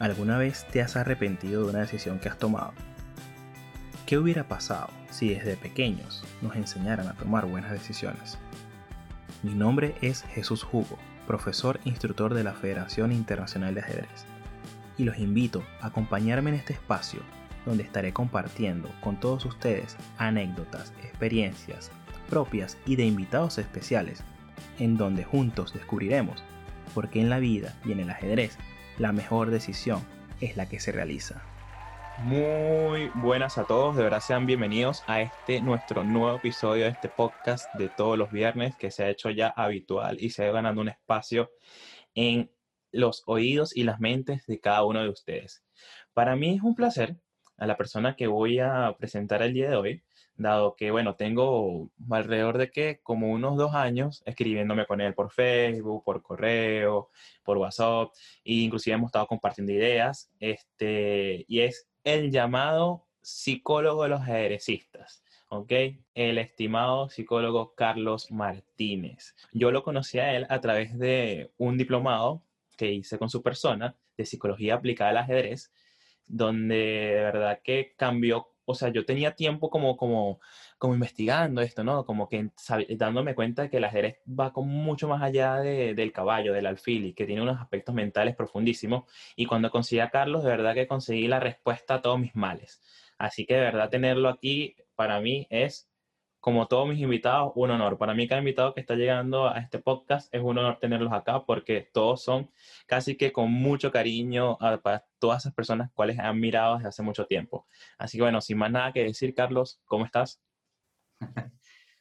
¿Alguna vez te has arrepentido de una decisión que has tomado? ¿Qué hubiera pasado si desde pequeños nos enseñaran a tomar buenas decisiones? Mi nombre es Jesús Hugo, profesor instructor de la Federación Internacional de Ajedrez, y los invito a acompañarme en este espacio donde estaré compartiendo con todos ustedes anécdotas, experiencias propias y de invitados especiales, en donde juntos descubriremos por qué en la vida y en el ajedrez la mejor decisión es la que se realiza. Muy buenas a todos, de verdad sean bienvenidos a este nuestro nuevo episodio de este podcast de todos los viernes que se ha hecho ya habitual y se ha ganando un espacio en los oídos y las mentes de cada uno de ustedes. Para mí es un placer a la persona que voy a presentar el día de hoy, dado que, bueno, tengo alrededor de que como unos dos años escribiéndome con él por Facebook, por correo, por WhatsApp, e inclusive hemos estado compartiendo ideas, este, y es el llamado psicólogo de los aderecistas. ¿ok? El estimado psicólogo Carlos Martínez. Yo lo conocí a él a través de un diplomado que hice con su persona de psicología aplicada al ajedrez, donde de verdad que cambió o sea, yo tenía tiempo como, como, como investigando esto, ¿no? Como que dándome cuenta de que el ajedrez va con mucho más allá del caballo, del alfil, y que tiene unos aspectos mentales profundísimos. Y cuando conseguí a Carlos, de verdad que conseguí la respuesta a todos mis males. Así que de verdad tenerlo aquí para mí es como todos mis invitados, un honor. Para mí, cada invitado que está llegando a este podcast es un honor tenerlos acá porque todos son casi que con mucho cariño para todas esas personas cuales han mirado desde hace mucho tiempo. Así que bueno, sin más nada que decir, Carlos, ¿cómo estás?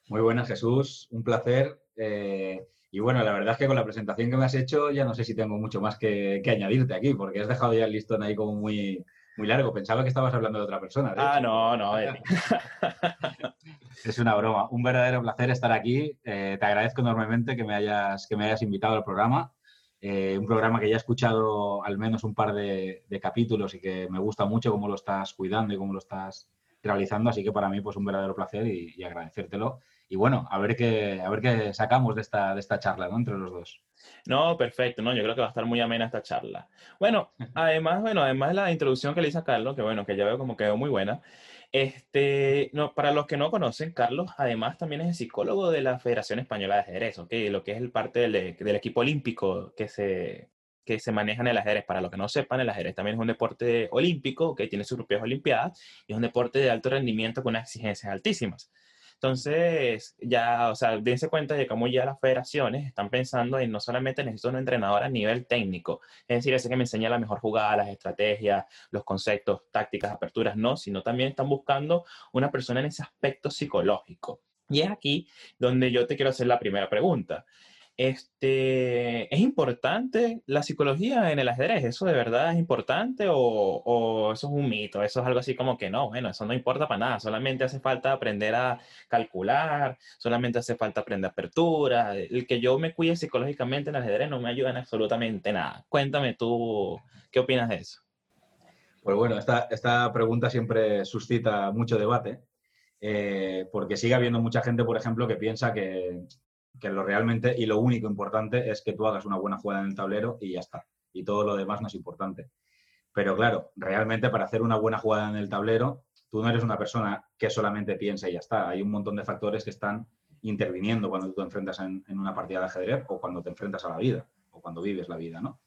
Muy buenas, Jesús. Un placer. Eh, y bueno, la verdad es que con la presentación que me has hecho ya no sé si tengo mucho más que, que añadirte aquí porque has dejado ya el listón ahí como muy, muy largo. Pensaba que estabas hablando de otra persona. ah, no, no. es una broma. Un verdadero placer estar aquí. Eh, te agradezco enormemente que me hayas, que me hayas invitado al programa. Eh, un programa que ya he escuchado al menos un par de, capítulos y que me gusta mucho cómo lo estás cuidando y cómo lo estás realizando. Así que para mí, pues un verdadero placer y, y agradecértelo. Y bueno, a ver qué, a ver qué sacamos de esta, de esta charla, ¿no? Entre los dos. No, perfecto, ¿no? Yo creo que va a estar muy amena esta charla. Bueno, además, bueno, además de la introducción que le hice a Carlos, que bueno, que ya veo como quedó muy buena. Este, no, para los que no conocen, Carlos además también es el psicólogo de la Federación Española de Ajedrez, ¿ok? Lo que es el parte del, del equipo olímpico que se, que se maneja en el ajedrez. Para los que no sepan, el ajedrez también es un deporte olímpico que tiene sus propias olimpiadas y es un deporte de alto rendimiento con unas exigencias altísimas. Entonces, ya, o sea, dense cuenta de cómo ya las federaciones están pensando en no solamente necesito un entrenador a nivel técnico, es decir, ese que me enseña la mejor jugada, las estrategias, los conceptos, tácticas, aperturas, no, sino también están buscando una persona en ese aspecto psicológico. Y es aquí donde yo te quiero hacer la primera pregunta. Este, ¿Es importante la psicología en el ajedrez? ¿Eso de verdad es importante o, eso es un mito? Eso es algo así como que no, bueno, eso no importa para nada, solamente hace falta aprender a calcular, solamente hace falta aprender apertura. El que yo me cuide psicológicamente en el ajedrez no me ayuda en absolutamente nada. Cuéntame tú, ¿qué opinas de eso? Pues bueno, esta, esta pregunta siempre suscita mucho debate. Eh, porque sigue habiendo mucha gente, por ejemplo, que piensa que, que lo realmente y lo único importante es que tú hagas una buena jugada en el tablero y ya está. Y todo lo demás no es importante. Pero claro, realmente para hacer una buena jugada en el tablero, tú no eres una persona que solamente piensa y ya está. Hay un montón de factores que están interviniendo cuando tú te enfrentas en, una partida de ajedrez o cuando te enfrentas a la vida o cuando vives la vida, ¿no?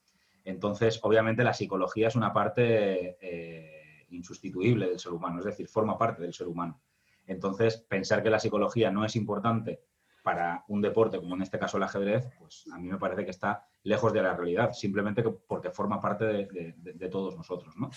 Entonces, obviamente, la psicología es una parte eh, insustituible del ser humano, es decir, forma parte del ser humano. Entonces, pensar que la psicología no es importante para un deporte como en este caso el ajedrez, pues a mí me parece que está lejos de la realidad, simplemente porque forma parte de, todos nosotros, ¿no?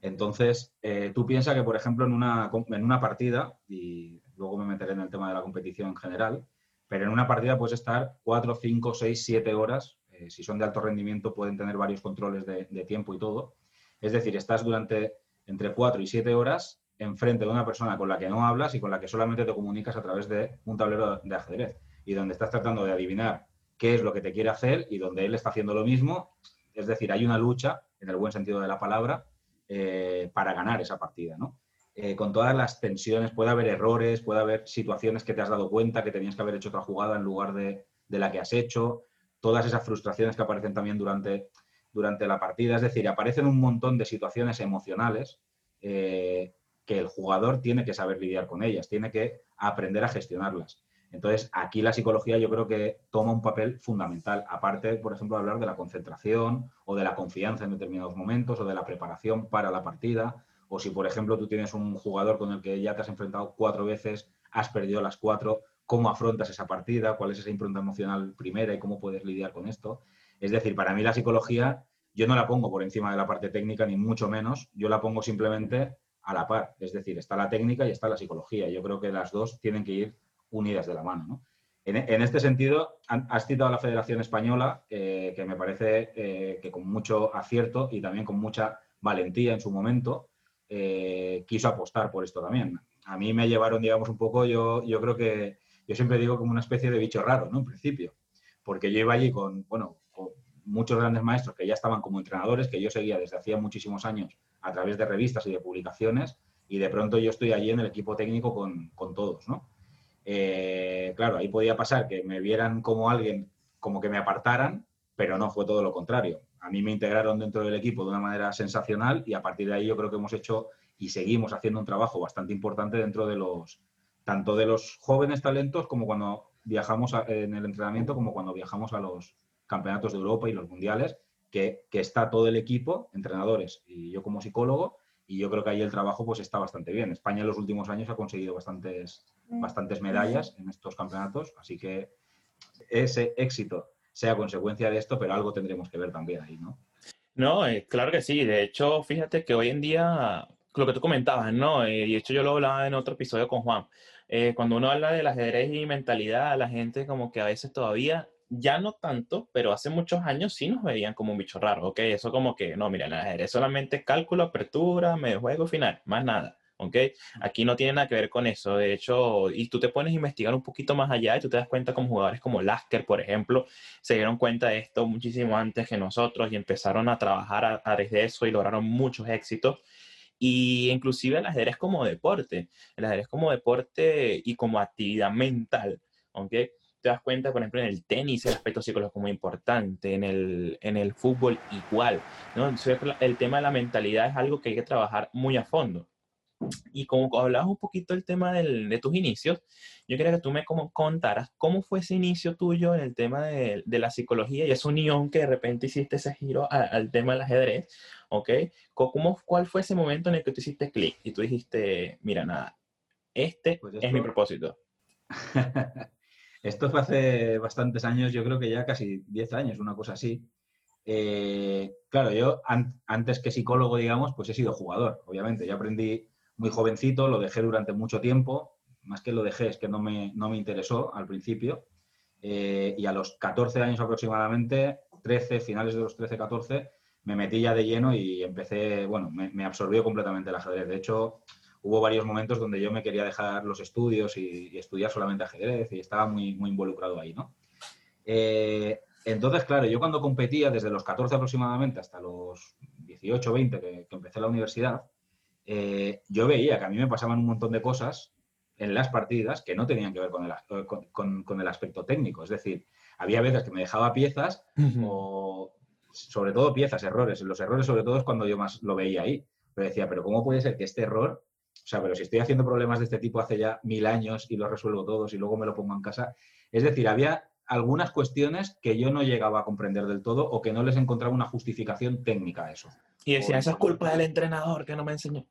Entonces, eh, tú piensas que, por ejemplo, en una, en una partida, y luego me meteré en el tema de la competición en general, pero en una partida puedes estar 4, 5, 6, 7 horas, eh, si son de alto rendimiento pueden tener varios controles de, tiempo y todo. Es decir, estás durante entre 4 y 7 horas enfrente de una persona con la que no hablas y con la que solamente te comunicas a través de un tablero de ajedrez y donde estás tratando de adivinar qué es lo que te quiere hacer y donde él está haciendo lo mismo. Es decir, hay una lucha, en el buen sentido de la palabra, eh, para ganar esa partida, ¿no? Eh, con todas las tensiones, puede haber errores, puede haber situaciones que te has dado cuenta que tenías que haber hecho otra jugada en lugar de, de la que has hecho, todas esas frustraciones que aparecen también durante durante la partida, es decir, aparecen un montón de situaciones emocionales eh, que el jugador tiene que saber lidiar con ellas, tiene que aprender a gestionarlas. Entonces, aquí la psicología yo creo que toma un papel fundamental, aparte, por ejemplo, de hablar de la concentración o de la confianza en determinados momentos o de la preparación para la partida, o si, por ejemplo, tú tienes un jugador con el que ya te has enfrentado cuatro veces, has perdido las cuatro, cómo afrontas esa partida, cuál es esa impronta emocional primera y cómo puedes lidiar con esto. Es decir, para mí la psicología yo no la pongo por encima de la parte técnica, ni mucho menos, yo la pongo simplemente a la par. Es decir, está la técnica y está la psicología. Yo creo que las dos tienen que ir unidas de la mano. En, este sentido, has citado a la Federación Española, que me parece eh, que con mucho acierto y también con mucha valentía en su momento, eh, quiso apostar por esto también. A mí me llevaron, digamos, un poco, yo, yo creo que, yo siempre digo como una especie de bicho raro, ¿no? En principio, porque yo iba allí con, bueno, con muchos grandes maestros que ya estaban como entrenadores, que yo seguía desde hacía muchísimos años a través de revistas y de publicaciones, y de pronto yo estoy allí en el equipo técnico con, con todos, ¿no? Eh, claro, ahí podía pasar que me vieran como alguien, como que me apartaran, pero no fue todo lo contrario. A mí me integraron dentro del equipo de una manera sensacional y a partir de ahí yo creo que hemos hecho y seguimos haciendo un trabajo bastante importante dentro de los, tanto de los jóvenes talentos como cuando viajamos en el entrenamiento, como cuando viajamos a los campeonatos de Europa y los mundiales, que, que está todo el equipo, entrenadores y yo como psicólogo, y yo creo que ahí el trabajo pues está bastante bien. España en los últimos años ha conseguido bastantes, mm. bastantes medallas en estos campeonatos, así que ese éxito sea consecuencia de esto, pero algo tendremos que ver también ahí, ¿no? No, eh, claro que sí. De hecho, fíjate que hoy en día, lo que tú comentabas, ¿no? Eh, y de hecho yo lo hablaba en otro episodio con Juan. Eh, cuando uno habla del ajedrez y mentalidad, la gente como que a veces todavía ya no tanto, pero hace muchos años sí nos veían como un bicho raro, ¿ok? Eso como que, no, mira, el ajedrez solamente cálculo, apertura, medio juego, final, más nada, ¿ok? Aquí no tiene nada que ver con eso, de hecho, y tú te pones a investigar un poquito más allá y tú te das cuenta como jugadores como Lasker, por ejemplo, se dieron cuenta de esto muchísimo antes que nosotros y empezaron a trabajar a, a desde eso y lograron muchos éxitos. Y inclusive el ajedrez como deporte, el ajedrez como deporte y como actividad mental, ¿ok? Te das cuenta, por ejemplo, en el tenis el aspecto psicológico es muy importante, en el, en el fútbol igual, ¿no? Entonces, el tema de la mentalidad es algo que hay que trabajar muy a fondo. Y como hablabas un poquito del tema del, de tus inicios, yo quería que tú me como contaras cómo fue ese inicio tuyo en el tema de, de, la psicología y esa unión que de repente hiciste ese giro al tema del ajedrez, ¿ok? ¿Cómo, ¿Cuál fue ese momento en el que tú hiciste clic y tú dijiste, mira, nada, este pues es mi propósito? Esto fue hace bastantes años, yo creo que ya casi 10 años, una cosa así. Eh, claro, yo antes que psicólogo, digamos, pues he sido jugador, obviamente. Yo aprendí muy jovencito, lo dejé durante mucho tiempo. Más que lo dejé, es que no me, no me interesó al principio. Eh, y a los 14 años aproximadamente, 13, finales de los 13, 14, me metí ya de lleno y empecé, bueno, me, me absorbió completamente el ajedrez. De hecho, hubo varios momentos donde yo me quería dejar los estudios y, estudiar solamente ajedrez y estaba muy, muy involucrado ahí, ¿no? Eh, entonces, claro, yo cuando competía desde los 14 aproximadamente hasta los 18, 20 que, empecé la universidad, eh, yo veía que a mí me pasaban un montón de cosas en las partidas que no tenían que ver con el, con, el aspecto técnico. Es decir, había veces que me dejaba piezas o sobre todo piezas, errores. Los errores sobre todo es cuando yo más lo veía ahí. Pero decía, pero ¿cómo puede ser que este error o sea, pero si estoy haciendo problemas de este tipo hace ya mil años y los resuelvo todos y luego me lo pongo en casa. Es decir, había algunas cuestiones que yo no llegaba a comprender del todo o que no les encontraba una justificación técnica a eso. Y decía, esa es culpa del entrenador que no me enseñó.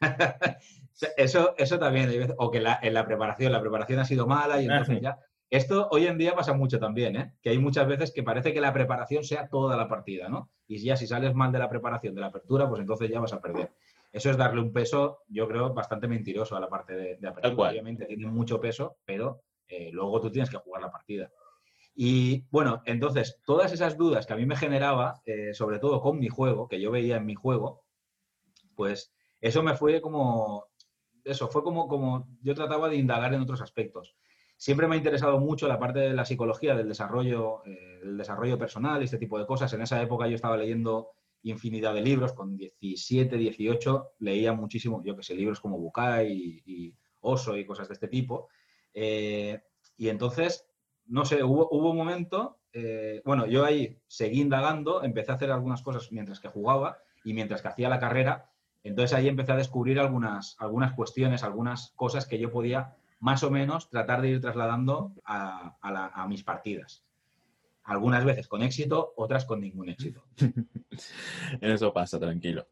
eso, eso también, o que en la preparación, la preparación ha sido mala y entonces ya... Esto hoy en día pasa mucho también, ¿eh? que hay muchas veces que parece que la preparación sea toda la partida, ¿no? Y ya si sales mal de la preparación, de la apertura, pues entonces ya vas a perder eso es darle un peso, yo creo, bastante mentiroso a la parte de, de apertura. Obviamente tiene mucho peso, pero eh, luego tú tienes que jugar la partida. Y bueno, entonces, todas esas dudas que a mí me generaba, eh, sobre todo con mi juego, que yo veía en mi juego, pues eso me fue como, eso fue como, como yo trataba de indagar en otros aspectos. Siempre me ha interesado mucho la parte de la psicología, del desarrollo, eh, del desarrollo personal y este tipo de cosas. En esa época yo estaba leyendo infinidad de libros, con 17, 18 leía muchísimo, yo que sé, libros como Bukai y, Oso y cosas de este tipo. Eh, y entonces, no sé, hubo, hubo, un momento eh, bueno, yo ahí seguí indagando, empecé a hacer algunas cosas mientras que jugaba y mientras que hacía la carrera. Entonces ahí empecé a descubrir algunas, algunas cuestiones, algunas cosas que yo podía más o menos tratar de ir trasladando a, mis partidas. Algunas veces con éxito, otras con ningún éxito. Eso pasa, tranquilo.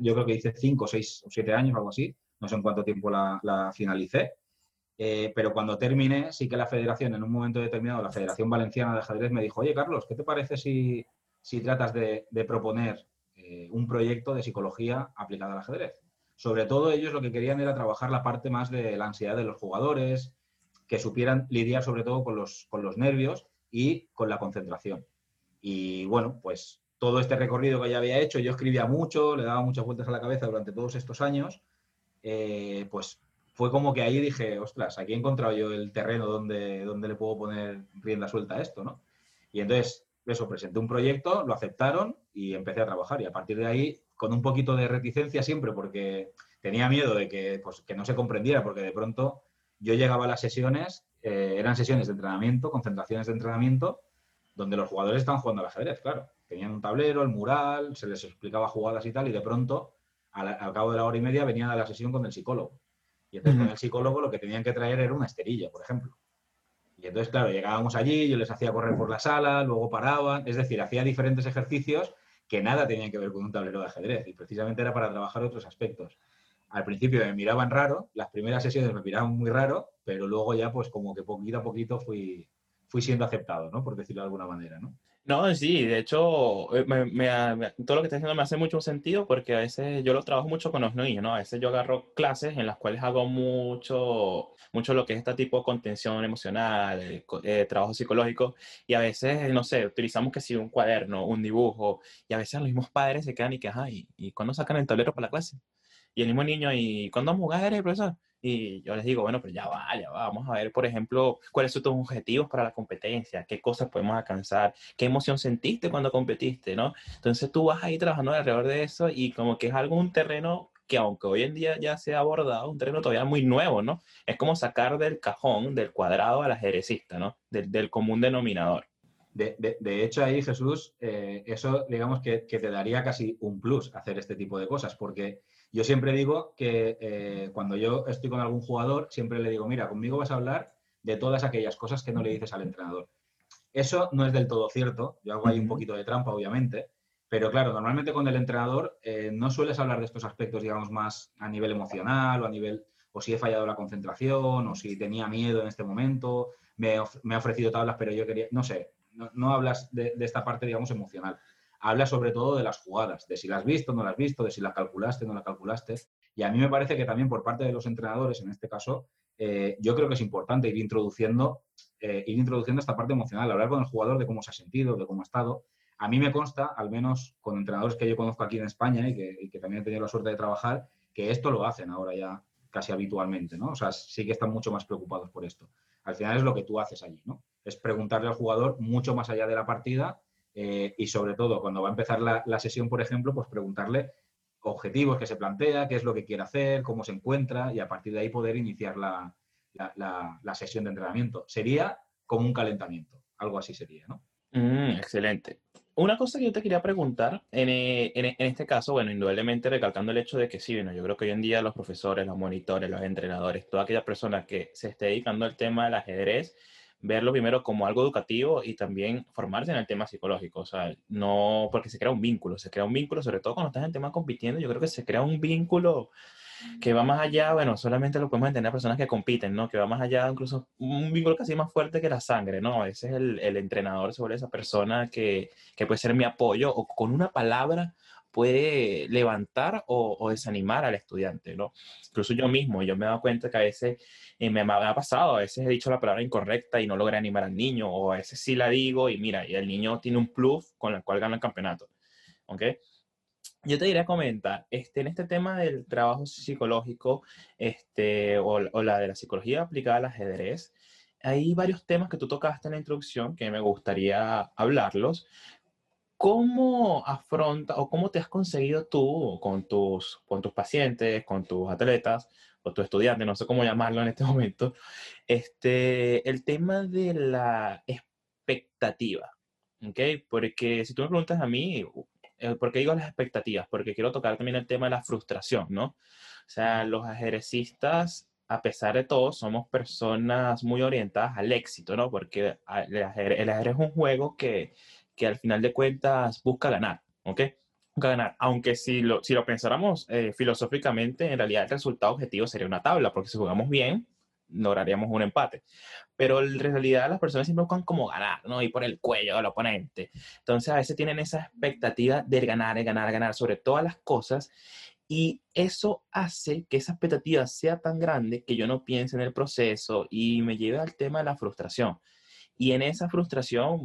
Yo creo que hice cinco, seis o siete años, algo así. No sé en cuánto tiempo la, finalicé. Eh, pero cuando terminé, sí que la federación, en un momento determinado, la Federación Valenciana de Ajedrez me dijo, oye, Carlos, ¿qué te parece si, tratas de, proponer eh, un proyecto de psicología aplicada al ajedrez? Sobre todo ellos lo que querían era trabajar la parte más de la ansiedad de los jugadores, que supieran lidiar sobre todo con los, con los nervios y con la concentración. Y bueno, pues todo este recorrido que ya había hecho, yo escribía mucho, le daba muchas vueltas a la cabeza durante todos estos años, eh, pues fue como que ahí dije, ostras, aquí he encontrado yo el terreno donde, donde le puedo poner rienda suelta a esto, ¿no? Y entonces, eso, presenté un proyecto, lo aceptaron y empecé a trabajar. Y a partir de ahí con un poquito de reticencia siempre porque tenía miedo de que, pues, que no se comprendiera, porque de pronto yo llegaba a las sesiones, eh, eran sesiones de entrenamiento, concentraciones de entrenamiento, donde los jugadores estaban jugando al ajedrez, claro. Tenían un tablero, el mural, se les explicaba jugadas y tal, y de pronto, al, cabo de la hora y media, venían a la sesión con el psicólogo. Y entonces con el psicólogo lo que tenían que traer era una esterilla, por ejemplo. Y entonces, claro, llegábamos allí, yo les hacía correr por la sala, luego paraban, es decir, hacía diferentes ejercicios que nada tenían que ver con un tablero de ajedrez y precisamente era para trabajar otros aspectos. Al principio me miraban raro, las primeras sesiones me miraban muy raro, pero luego ya pues como que poquito a poquito fui, fui siendo aceptado, ¿no? Por decirlo de alguna manera, ¿no? No, sí, de hecho, eh, todo lo que estás diciendo me hace mucho sentido porque a veces yo lo trabajo mucho con los niños, ¿no? A veces yo agarro clases en las cuales hago mucho, mucho lo que es este tipo de contención emocional, eh, eh, trabajo psicológico, y a veces, no sé, utilizamos que si un cuaderno, un dibujo, y a veces los mismos padres se quedan y que, ay, ¿y cuándo sacan el tablero para la clase? Y el mismo niño, ¿y cuándo a jugar, profesor? Y yo les digo, bueno, pero ya va, ya va, vamos a ver, por ejemplo, cuáles son tus objetivos para la competencia, qué cosas podemos alcanzar, qué emoción sentiste cuando competiste, ¿no? Entonces tú vas ahí trabajando alrededor de eso y como que es algo, un terreno que aunque hoy en día ya se ha abordado, un terreno todavía muy nuevo, ¿no? Es como sacar del cajón, del cuadrado al ajedrecista, ¿no? Del, del común denominador. De, de, de, hecho, ahí, Jesús, eh, eso digamos que, que, te daría casi un plus hacer este tipo de cosas, porque yo siempre digo que eh, cuando yo estoy con algún jugador, siempre le digo, mira, conmigo vas a hablar de todas aquellas cosas que no le dices al entrenador. Eso no es del todo cierto, yo hago ahí un poquito de trampa, obviamente, pero claro, normalmente con el entrenador eh, no sueles hablar de estos aspectos, digamos, más a nivel emocional o a nivel, o si he fallado la concentración, o si tenía miedo en este momento, me, me ha ofrecido tablas, pero yo quería, no sé, no, hablas de, de, esta parte, digamos, emocional habla sobre todo de las jugadas, de si las has visto, no las has visto, de si las calculaste, no las calculaste. Y a mí me parece que también por parte de los entrenadores, en este caso, eh, yo creo que es importante ir introduciendo, eh, ir introduciendo esta parte emocional, hablar con el jugador de cómo se ha sentido, de cómo ha estado. A mí me consta, al menos con entrenadores que yo conozco aquí en España y que, también he tenido la suerte de trabajar, que esto lo hacen ahora ya casi habitualmente, ¿no? O sea, sí que están mucho más preocupados por esto. Al final es lo que tú haces allí, ¿no? Es preguntarle al jugador mucho más allá de la partida eh, y sobre todo cuando va a empezar la, sesión, por ejemplo, pues preguntarle objetivos que se plantea, qué es lo que quiere hacer, cómo se encuentra y a partir de ahí poder iniciar la, sesión de entrenamiento. Sería como un calentamiento, algo así sería, ¿no? Mm, excelente. Una cosa que yo te quería preguntar, en, eh, en, este caso, bueno, indudablemente recalcando el hecho de que sí, bueno, yo creo que hoy en día los profesores, los monitores, los entrenadores, toda aquella persona que se esté dedicando al tema del ajedrez, verlo primero como algo educativo y también formarse en el tema psicológico. O sea, no porque se crea un vínculo, se crea un vínculo, sobre todo cuando estás en tema compitiendo, yo creo que se crea un vínculo que va más allá, bueno, solamente lo podemos entender a personas que compiten, ¿no? Que va más allá, incluso un vínculo casi más fuerte que la sangre, ¿no? A veces el, el entrenador sobre esa persona que, que puede ser mi apoyo o con una palabra puede levantar o, desanimar al estudiante, ¿no? Incluso yo mismo, yo me he dado cuenta que a veces eh, me, ha pasado, a veces he dicho la palabra incorrecta y no logré animar al niño, o a veces sí la digo y mira, y el niño tiene un plus con el cual gana el campeonato, ¿ok? Yo te diría comentar, este, en este tema del trabajo psicológico este, o, o la de la psicología aplicada al ajedrez, hay varios temas que tú tocaste en la introducción que me gustaría hablarlos, ¿Cómo afronta o cómo te has conseguido tú con tus, con tus pacientes, con tus atletas o tus estudiantes, no sé cómo llamarlo en este momento, este, el tema de la expectativa. ¿Ok? Porque si tú me preguntas a mí, eh, ¿por qué digo las expectativas? Porque quiero tocar también el tema de la frustración, ¿no? O sea, los ajedrecistas, a pesar de todo, somos personas muy orientadas al éxito, ¿no? Porque el ajedrez, es un juego que, que al final de cuentas busca ganar, ¿ok? Busca ganar. Aunque si lo, si lo pensáramos eh, filosóficamente, en realidad el resultado objetivo sería una tabla, porque si jugamos bien, lograríamos un empate. Pero en realidad las personas siempre buscan como ganar, ¿no? Y por el cuello del oponente. Entonces a veces tienen esa expectativa de ganar, de ganar, de ganar sobre todas las cosas. Y eso hace que esa expectativa sea tan grande que yo no piense en el proceso y me lleve al tema de la frustración. Y en esa frustración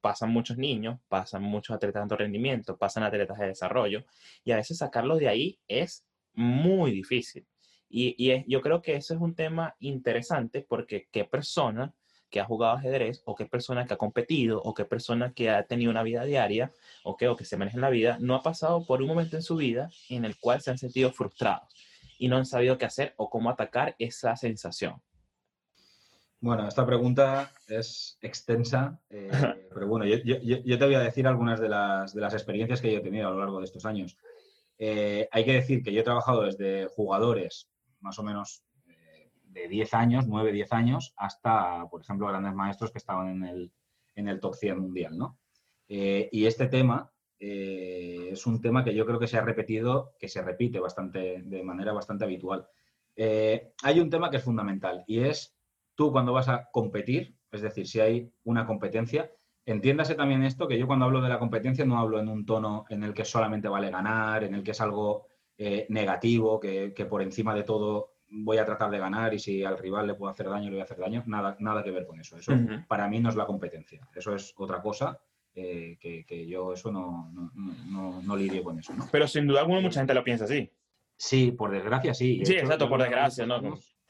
pasan muchos niños, pasan muchos atletas de alto rendimiento, pasan atletas de desarrollo, y a veces sacarlos de ahí es muy difícil. Y, yo creo que eso es un tema interesante porque qué persona que ha jugado ajedrez o qué persona que ha competido o qué persona que ha tenido una vida diaria o que, o que se maneja en la vida no ha pasado por un momento en su vida en el cual se han sentido frustrados y no han sabido qué hacer o cómo atacar esa sensación. Bueno, esta pregunta es extensa, eh, pero bueno, yo, te voy a decir algunas de las, de las experiencias que yo he tenido a lo largo de estos años. Eh, hay que decir que yo he trabajado desde jugadores más o menos eh, de 10 años, 9, 10 años, hasta, por ejemplo, grandes maestros que estaban en el, en el top 100 mundial, ¿no? Y este tema es un tema que yo creo que se ha repetido, que se repite bastante, de manera bastante habitual. hay un tema que es fundamental y es tú cuando vas a competir, es decir, si hay una competencia, entiéndase también esto, que yo cuando hablo de la competencia no hablo en un tono en el que solamente vale ganar, en el que es algo eh, negativo, que, por encima de todo voy a tratar de ganar y si al rival le puedo hacer daño, le voy a hacer daño. Nada, nada que ver con eso. Eso para mí no es la competencia. Eso es otra cosa. Eh, que, yo eso no, no, lidio con eso. Pero sin duda alguna mucha gente lo piensa así. Sí, por desgracia sí. Sí, exacto, por desgracia, ¿no?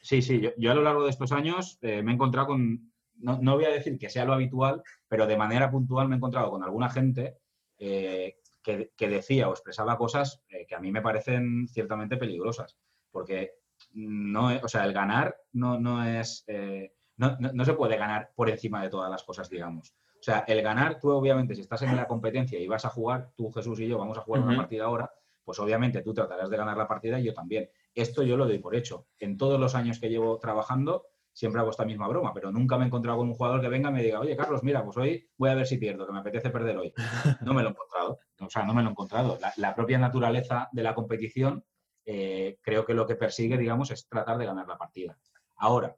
Sí, sí, yo, a lo largo de estos años eh, me he encontrado con, no, voy a decir que sea lo habitual, pero de manera puntual me he encontrado con alguna gente que, decía o expresaba cosas eh, que a mí me parecen ciertamente peligrosas, porque no, o sea, el ganar no, no es, eh, no, se puede ganar por encima de todas las cosas, digamos. O sea, el ganar, tú obviamente, si estás en la competencia y vas a jugar, tú, Jesús y yo, vamos a jugar una partida ahora, pues obviamente tú tratarás de ganar la partida y yo también. Esto yo lo doy por hecho. En todos los años que llevo trabajando, siempre hago esta misma broma, pero nunca me he encontrado con un jugador que venga y me diga, oye, Carlos, mira, pues hoy voy a ver si pierdo, que me apetece perder hoy. No me lo he encontrado, o sea, no me lo he encontrado. La, propia naturaleza de la competición eh, creo que lo que persigue, digamos, es tratar de ganar la partida. Ahora,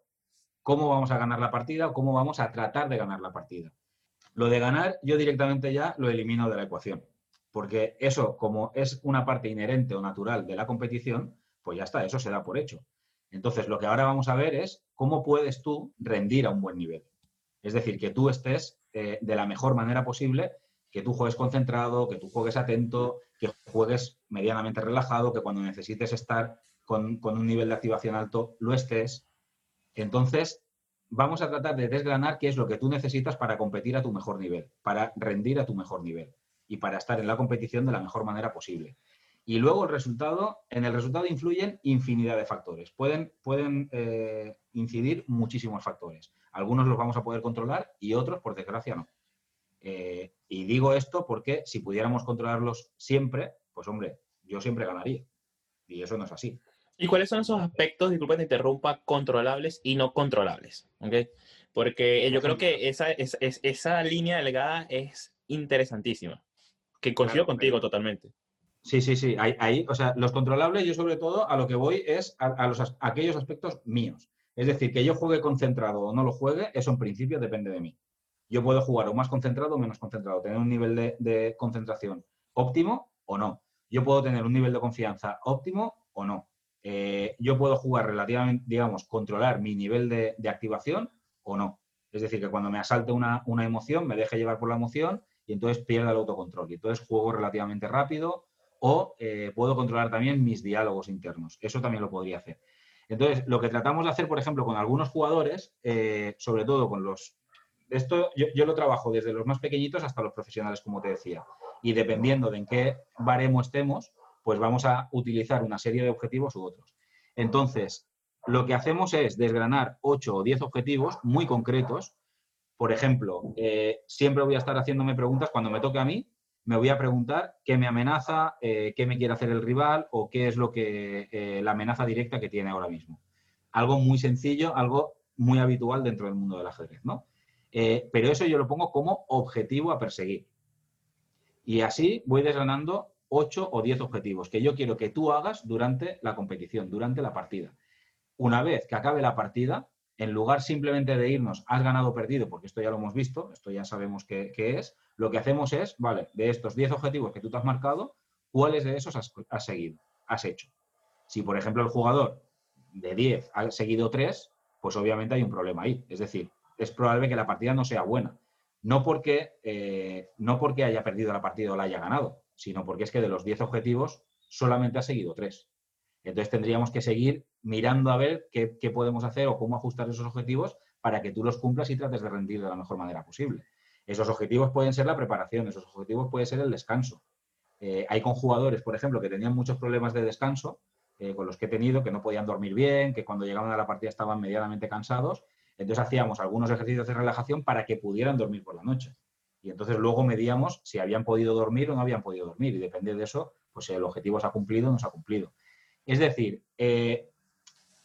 ¿cómo vamos a ganar la partida o cómo vamos a tratar de ganar la partida? Lo de ganar yo directamente ya lo elimino de la ecuación, porque eso, como es una parte inherente o natural de la competición, pues ya está, eso se da por hecho. Entonces, lo que ahora vamos a ver es cómo puedes tú rendir a un buen nivel. Es decir, que tú estés eh, de la mejor manera posible, que tú juegues concentrado, que tú juegues atento, que juegues medianamente relajado, que cuando necesites estar con, un nivel de activación alto, lo estés. Entonces, vamos a tratar de desgranar qué es lo que tú necesitas para competir a tu mejor nivel, para rendir a tu mejor nivel y para estar en la competición de la mejor manera posible. Y luego el resultado, en el resultado influyen infinidad de factores. Pueden, pueden eh, incidir muchísimos factores. Algunos los vamos a poder controlar y otros, por desgracia, no. Eh, y digo esto porque si pudiéramos controlarlos siempre, pues hombre, yo siempre ganaría. Y eso no es así. ¿Y cuáles son esos aspectos, disculpa que te interrumpa, controlables y no controlables? ¿Okay? Porque yo creo que esa, es, esa línea delgada es interesantísima. Que coincido contigo totalmente. Sí, sí, sí. Ahí, o sea, los controlables, yo sobre todo a lo que voy es a, los, aquellos aspectos míos. Es decir, que yo juegue concentrado o no lo juegue, eso en principio depende de mí. Yo puedo jugar o más concentrado o menos concentrado, tener un nivel de, concentración óptimo o no. Yo puedo tener un nivel de confianza óptimo o no. Eh, yo puedo jugar relativamente, digamos, controlar mi nivel de, activación o no. Es decir, que cuando me asalte una, una emoción, me deje llevar por la emoción y entonces pierda el autocontrol. Y entonces juego relativamente rápido o eh, puedo controlar también mis diálogos internos. Eso también lo podría hacer. Entonces, lo que tratamos de hacer, por ejemplo, con algunos jugadores, eh, sobre todo con los... Esto yo, lo trabajo desde los más pequeñitos hasta los profesionales, como te decía. Y dependiendo de en qué baremo estemos, pues vamos a utilizar una serie de objetivos u otros. Entonces, lo que hacemos es desgranar 8 o 10 objetivos muy concretos por ejemplo, eh, siempre voy a estar haciéndome preguntas cuando me toque a mí, me voy a preguntar qué me amenaza, eh, qué me quiere hacer el rival o qué es lo que eh, la amenaza directa que tiene ahora mismo. Algo muy sencillo, algo muy habitual dentro del mundo del ajedrez, ¿no? pero eso yo lo pongo como objetivo a perseguir. Y así voy desgranando 8 o 10 objetivos que yo quiero que tú hagas durante la competición, durante la partida. Una vez que acabe la partida, en lugar simplemente de irnos, has ganado o perdido, porque esto ya lo hemos visto, esto ya sabemos qué, es, lo que hacemos es, vale, de estos 10 objetivos que tú te has marcado, ¿cuáles de esos has, seguido, has hecho? Si, por ejemplo, el jugador de 10 ha seguido 3, pues obviamente hay un problema ahí. Es decir, es probable que la partida no sea buena. No porque, eh, no porque haya perdido la partida o la haya ganado, sino porque es que de los 10 objetivos solamente ha seguido 3. Entonces tendríamos que seguir mirando a ver qué, podemos hacer o cómo ajustar esos objetivos para que tú los cumplas y trates de rendir de la mejor manera posible. Esos objetivos pueden ser la preparación, esos objetivos pueden ser el descanso. Eh, hay con jugadores, por ejemplo, que tenían muchos problemas de descanso, eh, con los que he tenido, que no podían dormir bien, que cuando llegaban a la partida estaban medianamente cansados. Entonces hacíamos algunos ejercicios de relajación para que pudieran dormir por la noche. Y entonces luego medíamos si habían podido dormir o no habían podido dormir. Y depende de eso, pues el objetivo se ha cumplido o no se ha cumplido. Es decir, eh,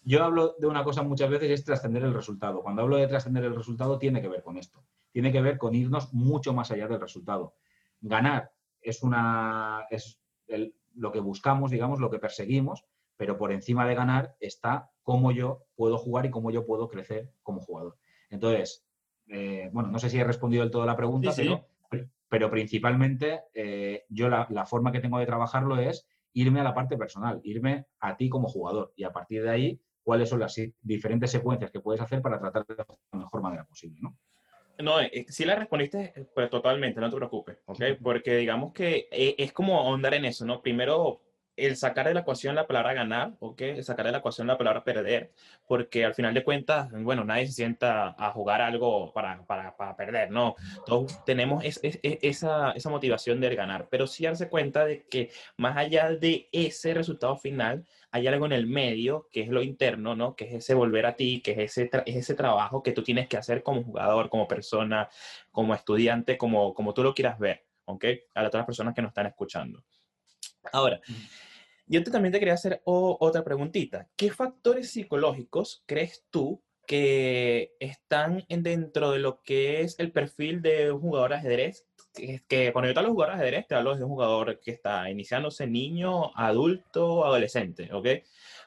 yo hablo de una cosa muchas veces es trascender el resultado. Cuando hablo de trascender el resultado, tiene que ver con esto. Tiene que ver con irnos mucho más allá del resultado. Ganar es, una, es lo que buscamos, digamos, lo que perseguimos, pero por encima de ganar está cómo yo puedo jugar y cómo yo puedo crecer como jugador. Entonces, eh, bueno, no sé si he respondido del todo la pregunta, Pero, principalmente eh, yo la, la, forma que tengo de trabajarlo es irme a la parte personal, irme a ti como jugador y a partir de ahí cuáles son las diferentes secuencias que puedes hacer para tratar de la mejor manera posible, ¿no? No, eh, sí la respondiste pues, totalmente, no te preocupes, ¿ok? Porque digamos que eh, es como ahondar en eso, ¿no? Primero el sacar de la ecuación la palabra ganar, ¿ok? El sacar de la ecuación la palabra perder, porque al final de cuentas, bueno, nadie se sienta a jugar algo para, para, para perder, ¿no? Todos tenemos esa, esa motivación de ganar, pero sí darse cuenta de que más allá de ese resultado final, hay algo en el medio, que es lo interno, ¿no? Que es ese volver a ti, que es ese, es ese trabajo que tú tienes que hacer como jugador, como persona, como estudiante, como, como tú lo quieras ver, ¿ok? A las personas que nos están escuchando. Ahora, yo también te quería hacer otra preguntita. ¿Qué factores psicológicos crees tú que están dentro de lo que es el perfil de un jugador de ajedrez? Que, cuando yo te hablo de jugador de ajedrez, te hablo de un jugador que está iniciándose niño, adulto, adolescente, ¿ok?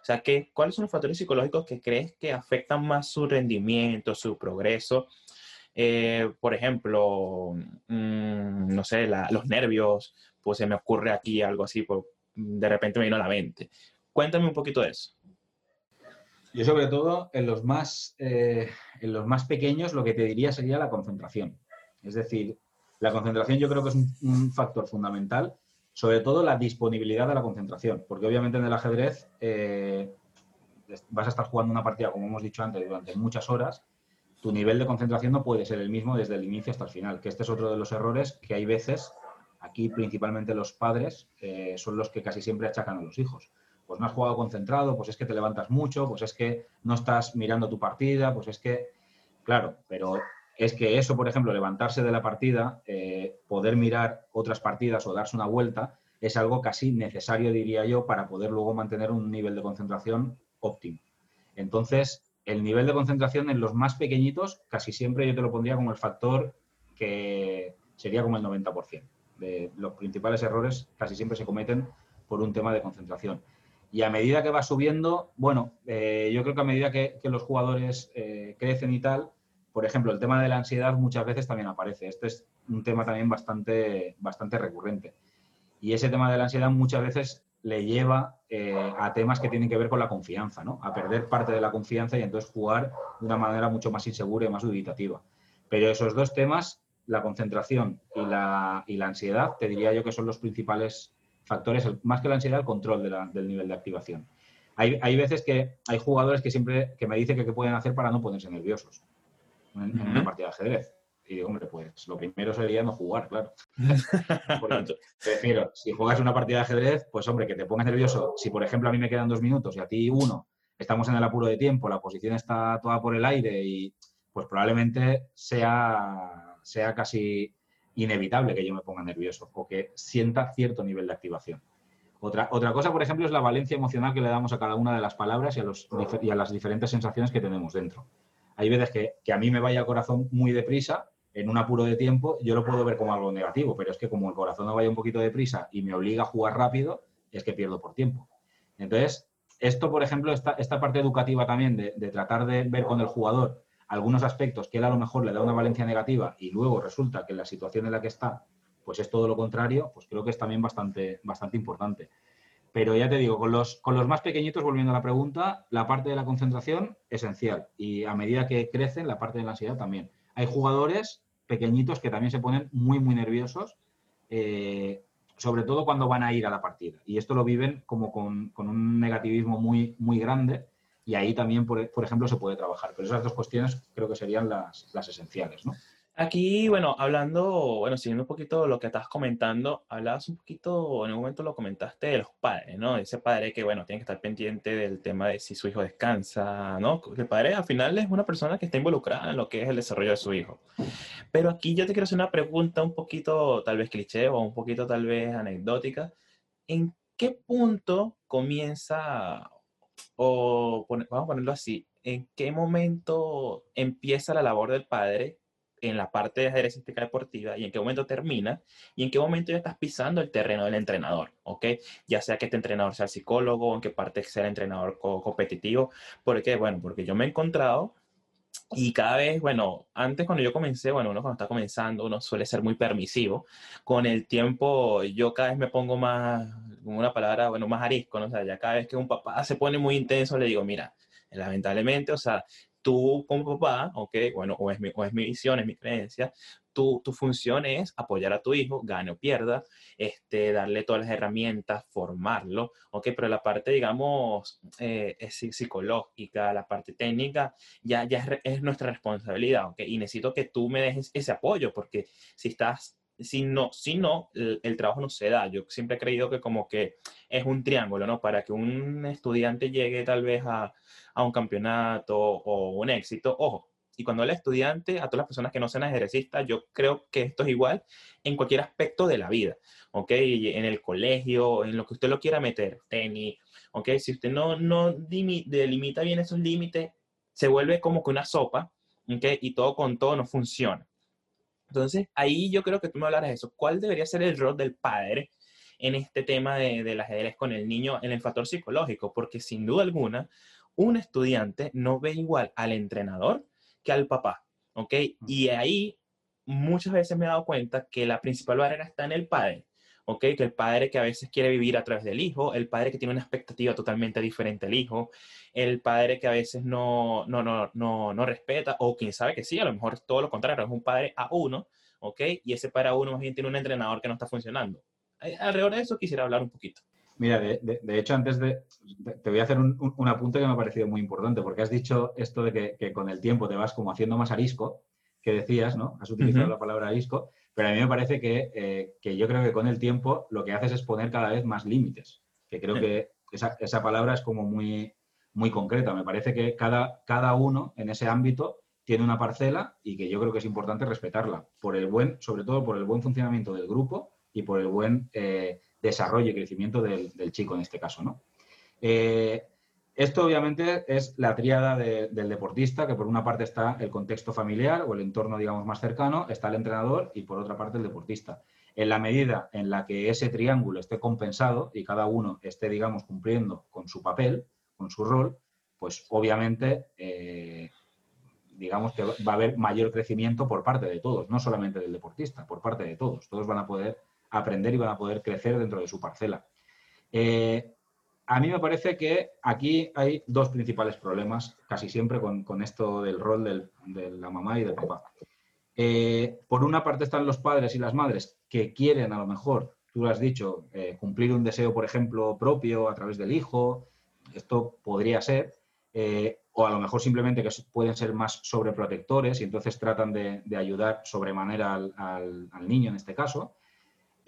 O sea, que, ¿cuáles son los factores psicológicos que crees que afectan más su rendimiento, su progreso? Eh, por ejemplo, mm, no sé, los nervios, pues se me ocurre aquí algo así, de repente me vino a la mente. Cuéntame un poquito de eso. Yo sobre todo en los más, eh, en los más pequeños lo que te diría sería la concentración. Es decir, la concentración yo creo que es un, factor fundamental, sobre todo la disponibilidad de la concentración, porque obviamente en el ajedrez eh, vas a estar jugando una partida, como hemos dicho antes, durante muchas horas, tu nivel de concentración no puede ser el mismo desde el inicio hasta el final, que este es otro de los errores que hay veces Aquí principalmente los padres eh, son los que casi siempre achacan a los hijos. Pues no has jugado concentrado, pues es que te levantas mucho, pues es que no estás mirando tu partida, pues es que, claro, pero es que eso, por ejemplo, levantarse de la partida, eh, poder mirar otras partidas o darse una vuelta, es algo casi necesario, diría yo, para poder luego mantener un nivel de concentración óptimo. Entonces, el nivel de concentración en los más pequeñitos, casi siempre yo te lo pondría como el factor que sería como el 90% los principales errores casi siempre se cometen por un tema de concentración. Y a medida que va subiendo, bueno, eh, yo creo que a medida que, los jugadores eh, crecen y tal, por ejemplo, el tema de la ansiedad muchas veces también aparece. Este es un tema también bastante, bastante recurrente. Y ese tema de la ansiedad muchas veces le lleva eh, a temas que tienen que ver con la confianza, ¿no? A perder parte de la confianza y entonces jugar de una manera mucho más insegura y más dubitativa. Pero esos dos temas la concentración y la, y la ansiedad, te diría yo que son los principales factores, más que la ansiedad, el control del nivel de activación. Hay, hay, veces que hay jugadores que siempre que me dicen que qué pueden hacer para no ponerse nerviosos en, una partida de ajedrez. Y digo, hombre, pues lo primero sería no jugar, claro. prefiero, si juegas una partida de ajedrez, pues hombre, que te pongas nervioso. Si, por ejemplo, a mí me quedan dos minutos y a ti uno, estamos en el apuro de tiempo, la posición está toda por el aire y pues probablemente sea, sea casi inevitable que yo me ponga nervioso o que sienta cierto nivel de activación. Otra, otra cosa, por ejemplo, es la valencia emocional que le damos a cada una de las palabras y a, los, y a las diferentes sensaciones que tenemos dentro. Hay veces que, que a mí me vaya el corazón muy deprisa, en un apuro de tiempo, yo lo puedo ver como algo negativo, pero es que como el corazón no vaya un poquito deprisa y me obliga a jugar rápido, es que pierdo por tiempo. Entonces, esto, por ejemplo, esta, esta parte educativa también de, de, tratar de ver con el jugador algunos aspectos que él a lo mejor le da una valencia negativa y luego resulta que la situación en la que está pues es todo lo contrario, pues creo que es también bastante, bastante importante. Pero ya te digo, con los, con los más pequeñitos, volviendo a la pregunta, la parte de la concentración esencial y a medida que crecen, la parte de la ansiedad también. Hay jugadores pequeñitos que también se ponen muy, muy nerviosos, eh, sobre todo cuando van a ir a la partida. Y esto lo viven como con, con un negativismo muy, muy grande y ahí también, por, por, ejemplo, se puede trabajar. Pero esas dos cuestiones creo que serían las, las esenciales, ¿no? Aquí, bueno, hablando, bueno, siguiendo un poquito lo que estás comentando, hablabas un poquito, en un momento lo comentaste de los padres, ¿no? Ese padre que, bueno, tiene que estar pendiente del tema de si su hijo descansa, ¿no? El padre al final es una persona que está involucrada en lo que es el desarrollo de su hijo. Pero aquí yo te quiero hacer una pregunta un poquito, tal vez cliché o un poquito tal vez anecdótica. ¿En qué punto comienza, o vamos a ponerlo así, en qué momento empieza la labor del padre en la parte de ajedrecística deportiva y en qué momento termina y en qué momento ya estás pisando el terreno del entrenador, ¿ok? Ya sea que este entrenador sea psicólogo, en qué parte sea el entrenador co competitivo. ¿Por qué? Bueno, porque yo me he encontrado y cada vez, bueno, antes cuando yo comencé, bueno, uno cuando está comenzando, uno suele ser muy permisivo. Con el tiempo, yo cada vez me pongo más, como una palabra, bueno, más arisco, ¿no? O sea, ya cada vez que un papá se pone muy intenso, le digo, mira, lamentablemente, o sea, tú como papá, ok, bueno, o es mi, o es mi visión, es mi creencia, tu, tu función es apoyar a tu hijo, gane o pierda, este, darle todas las herramientas, formarlo, ok, pero la parte, digamos, eh, es psicológica, la parte técnica, ya, ya es, es, nuestra responsabilidad, ok, y necesito que tú me dejes ese apoyo, porque si estás si no, si no el, el, trabajo no se da. Yo siempre he creído que como que es un triángulo, ¿no? Para que un estudiante llegue tal vez a, a un campeonato o un éxito, ojo, y cuando el estudiante, a todas las personas que no sean ejercistas, yo creo que esto es igual en cualquier aspecto de la vida, ¿ok? En el colegio, en lo que usted lo quiera meter, tenis, ¿ok? Si usted no, no delimita bien esos límites, se vuelve como que una sopa, ¿ok? Y todo con todo no funciona. Entonces, ahí yo creo que tú me hablarás de eso. ¿Cuál debería ser el rol del padre en este tema de, del ajedrez con el niño en el factor psicológico? Porque sin duda alguna, un estudiante no ve igual al entrenador que al papá, ¿ok? Y ahí muchas veces me he dado cuenta que la principal barrera está en el padre, ¿ok? Que el padre que a veces quiere vivir a través del hijo, el padre que tiene una expectativa totalmente diferente al hijo, el padre que a veces no, no, no, no, no respeta, o quien sabe que sí, a lo mejor es todo lo contrario, es un padre a uno, ¿ok? Y ese padre a uno más bien tiene un entrenador que no está funcionando. Alrededor de eso quisiera hablar un poquito. Mira, de, de, de, hecho, antes de. Te voy a hacer un, un, un, apunte que me ha parecido muy importante, porque has dicho esto de que, que, con el tiempo te vas como haciendo más arisco, que decías, ¿no? Has utilizado uh -huh. la palabra arisco, pero a mí me parece que, eh, que, yo creo que con el tiempo lo que haces es poner cada vez más límites, que creo sí. que esa, esa, palabra es como muy, muy concreta. Me parece que cada, cada uno en ese ámbito tiene una parcela y que yo creo que es importante respetarla, por el buen, sobre todo por el buen funcionamiento del grupo y por el buen. Eh, desarrollo y crecimiento del, chico en este caso. ¿no? Eh, esto obviamente es la tríada de, del deportista, que por una parte está el contexto familiar o el entorno, digamos, más cercano, está el entrenador y por otra parte el deportista. En la medida en la que ese triángulo esté compensado y cada uno esté, digamos, cumpliendo con su papel, con su rol, pues obviamente, eh, digamos que va a haber mayor crecimiento por parte de todos, no solamente del deportista, por parte de todos. Todos van a poder aprender y van a poder crecer dentro de su parcela. Eh, a mí me parece que aquí hay dos principales problemas, casi siempre con, con esto del rol de la mamá y del papá. Eh, por una parte están los padres y las madres que quieren a lo mejor, tú lo has dicho, eh, cumplir un deseo, por ejemplo, propio a través del hijo, esto podría ser, o a lo mejor simplemente que pueden ser más sobreprotectores y entonces tratan de, de ayudar sobremanera al, al niño en este caso.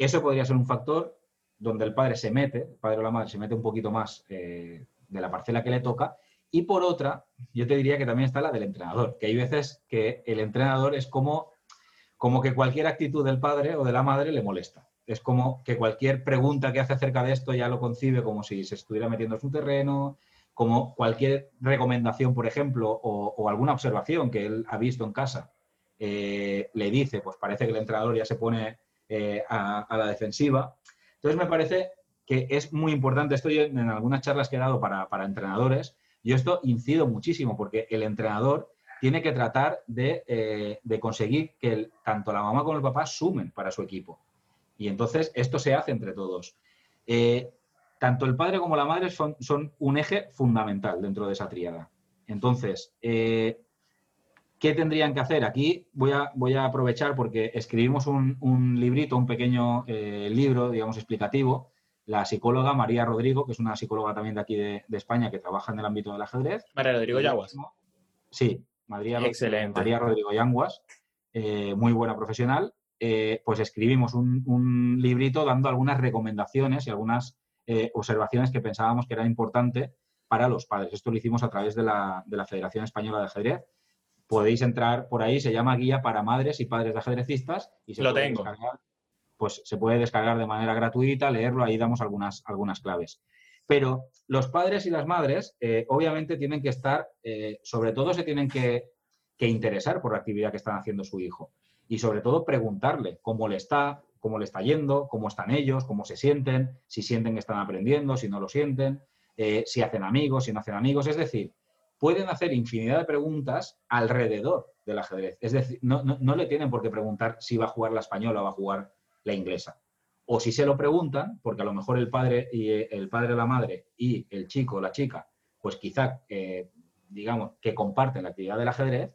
Eso podría ser un factor donde el padre se mete, el padre o la madre se mete un poquito más eh, de la parcela que le toca, Y por otra, yo te diría que también está la del entrenador, que hay veces que el entrenador es como, como que cualquier actitud del padre o de la madre le molesta. Es como que cualquier pregunta que hace acerca de esto ya lo concibe como si se estuviera metiendo en su terreno, como cualquier recomendación, por ejemplo, o, alguna observación que él ha visto en casa, eh, le dice, pues parece que el entrenador ya se pone eh, a, la defensiva. Entonces me parece que es muy importante, esto yo en algunas charlas que he dado para, para entrenadores, yo esto incido muchísimo porque el entrenador tiene que tratar de, eh, conseguir que tanto la mamá como el papá sumen para su equipo. Y entonces esto se hace entre todos. Eh, tanto el padre como la madre son, son, un eje fundamental dentro de esa tríada. Entonces, ¿qué tendrían que hacer? Aquí voy a, voy a aprovechar porque escribimos un, un librito, un pequeño libro, digamos, explicativo, la psicóloga María Rodrigo, que es una psicóloga también de aquí de, España que trabaja en el ámbito del ajedrez. María Rodrigo Yanguas. Sí, María, María Rodrigo Yanguas, eh, muy buena profesional. Eh, pues escribimos un, librito dando algunas recomendaciones y algunas eh, observaciones que pensábamos que era importante para los padres. Esto lo hicimos a través de la, Federación Española de Ajedrez. Podéis entrar por ahí, se llama Guía para Madres y Padres de Ajedrecistas y se lo tengo pues se puede descargar de manera gratuita, leerlo, ahí damos algunas, algunas claves. Pero los padres y las madres, eh, obviamente, tienen que estar, eh, sobre todo se tienen que, interesar por la actividad que están haciendo su hijo. Y sobre todo preguntarle cómo le está, cómo le está yendo, cómo están ellos, cómo se sienten, si sienten que están aprendiendo, si no lo sienten, eh, si hacen amigos, si no hacen amigos. Es decir, pueden hacer infinidad de preguntas alrededor del ajedrez. Es decir, no, no le tienen por qué preguntar si va a jugar la española o va a jugar la inglesa. O si se lo preguntan, porque a lo mejor el padre y el padre la madre y el chico o la chica, pues quizá, eh, digamos, que comparten la actividad del ajedrez,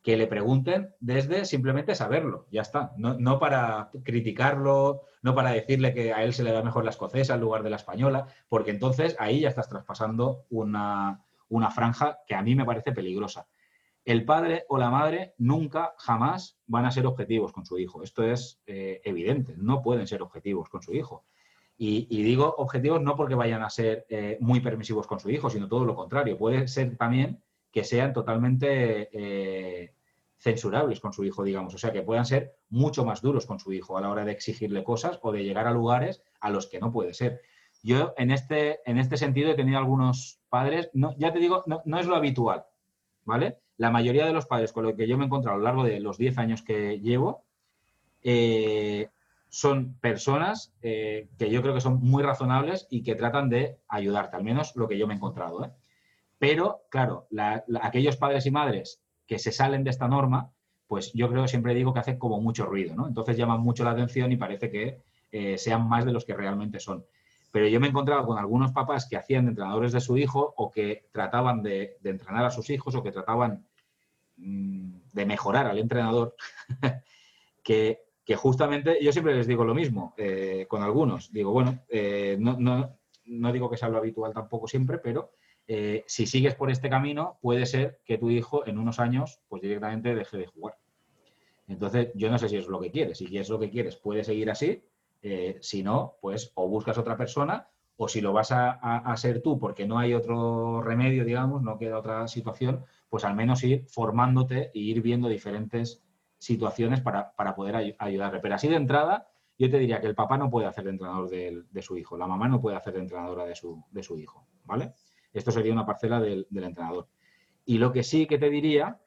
que le pregunten desde simplemente saberlo, ya está. No, para criticarlo, no para decirle que a él se le da mejor la escocesa en lugar de la española, porque entonces ahí ya estás traspasando una, una franja que a mí me parece peligrosa el padre o la madre nunca, jamás van a ser objetivos con su hijo. Esto es eh, evidente, no pueden ser objetivos con su hijo. Y, digo objetivos no porque vayan a ser eh, muy permisivos con su hijo, sino todo lo contrario. Puede ser también que sean totalmente eh, censurables con su hijo, digamos. O sea, que puedan ser mucho más duros con su hijo a la hora de exigirle cosas o de llegar a lugares a los que no puede ser. Yo en este, en este sentido he tenido algunos padres, no, ya te digo, no, no es lo habitual, ¿vale? la mayoría de los padres con los que yo me he encontrado a lo largo de los 10 años que llevo eh, son personas eh, que yo creo que son muy razonables y que tratan de ayudarte, al menos lo que yo me he encontrado. ¿eh? Pero, claro, aquellos padres y madres que se salen de esta norma, pues yo creo, siempre digo que hacen como mucho ruido, ¿no? Entonces llaman mucho la atención y parece que sean más de los que realmente son. Pero yo me he encontrado con algunos papás que hacían de entrenadores de su hijo o que trataban de, entrenar a sus hijos o que trataban mm, de mejorar al entrenador, que, justamente yo siempre les digo lo mismo eh, con algunos. Digo, bueno, eh, no, digo que sea lo habitual tampoco siempre, pero eh, si sigues por este camino, puede ser que tu hijo en unos años pues directamente deje de jugar. Entonces, yo no sé si es lo que quieres. Si es lo que quieres, puede seguir así eh, si no, pues o buscas otra persona o si lo vas a, ser tú porque no hay otro remedio, digamos, no queda otra situación, pues al menos ir formándote e ir viendo diferentes situaciones para, poder ayudarle. Pero así de entrada, yo te diría que el papá no puede hacer de entrenador de, su hijo, la mamá no puede hacer de entrenadora de su, de su hijo, ¿vale? Esto sería una parcela del entrenador. Y lo que sí que te diría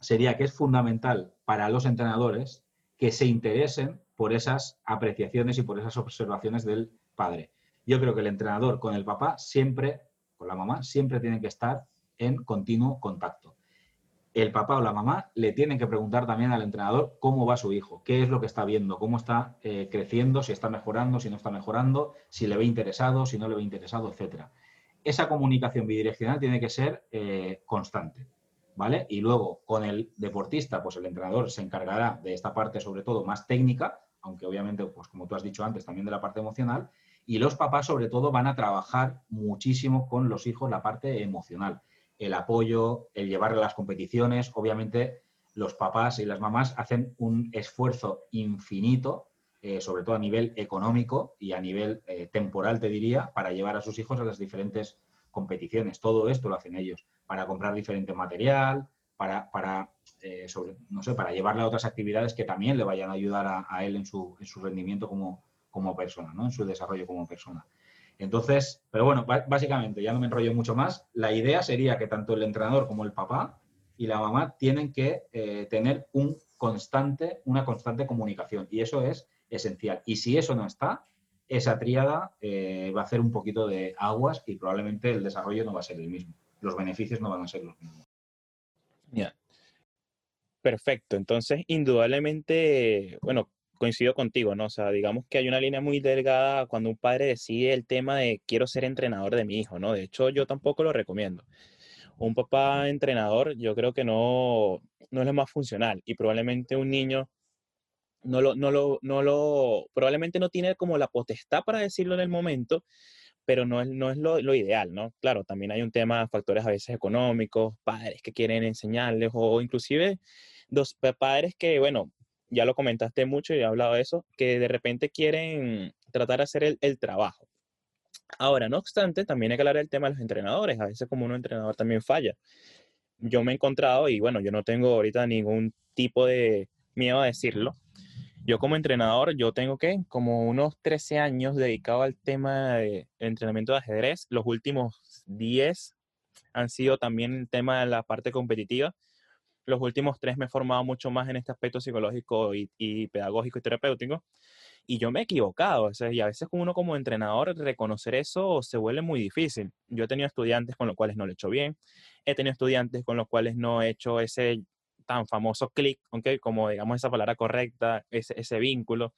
sería que es fundamental para los entrenadores que se interesen por esas apreciaciones y por esas observaciones del padre. Yo creo que el entrenador con el papá siempre, con la mamá, siempre tiene que estar en continuo contacto. El papá o la mamá le tienen que preguntar también al entrenador cómo va su hijo, qué es lo que está viendo, cómo está eh, creciendo, si está mejorando, si no está mejorando, si le ve interesado, si no le ve interesado, etc. Esa comunicación bidireccional tiene que ser eh, constante. ¿Vale? Y luego con el deportista, pues el entrenador se encargará de esta parte sobre todo más técnica, aunque obviamente, pues como tú has dicho antes, también de la parte emocional, y los papás sobre todo van a trabajar muchísimo con los hijos la parte emocional, el apoyo, el llevarle a las competiciones, obviamente los papás y las mamás hacen un esfuerzo infinito, eh, sobre todo a nivel económico y a nivel eh, temporal, te diría, para llevar a sus hijos a las diferentes competiciones, todo esto lo hacen ellos, para comprar diferente material, para, para eh, no sé, para llevarle a otras actividades que también le vayan a ayudar a, él en su, en su, rendimiento como, como persona, ¿no? en su desarrollo como persona. Entonces, pero bueno, básicamente, ya no me enrollo mucho más, la idea sería que tanto el entrenador como el papá y la mamá tienen que eh, tener un constante, una constante comunicación y eso es esencial. Y si eso no está, esa tríada eh, va a hacer un poquito de aguas y probablemente el desarrollo no va a ser el mismo. Los beneficios no van a ser los mismos. Perfecto. Entonces, indudablemente, bueno, coincido contigo, ¿no? O sea, digamos que hay una línea muy delgada cuando un padre decide el tema de quiero ser entrenador de mi hijo, ¿no? De hecho, yo tampoco lo recomiendo. Un papá entrenador, yo creo que no, no es lo más funcional y probablemente un niño no lo, no lo, no lo, probablemente no tiene como la potestad para decirlo en el momento, pero no es, no es lo, lo, ideal, ¿no? Claro, también hay un tema, factores a veces económicos, padres que quieren enseñarles o inclusive dos padres que, bueno, ya lo comentaste mucho y he hablado de eso, que de repente quieren tratar de hacer el, el trabajo. Ahora, no obstante, también hay que hablar del tema de los entrenadores. A veces como un entrenador también falla. Yo me he encontrado, y bueno, yo no tengo ahorita ningún tipo de miedo a decirlo. Yo como entrenador, yo tengo que como unos 13 años dedicado al tema de entrenamiento de ajedrez. Los últimos 10 han sido también el tema de la parte competitiva los últimos tres me he formado mucho más en este aspecto psicológico y, pedagógico y terapéutico. Y yo me he equivocado. y a veces uno como entrenador reconocer eso se vuelve muy difícil. Yo he tenido estudiantes con los cuales no lo he hecho bien. He tenido estudiantes con los cuales no he hecho ese tan famoso clic, ¿okay? como digamos esa palabra correcta, ese, ese vínculo.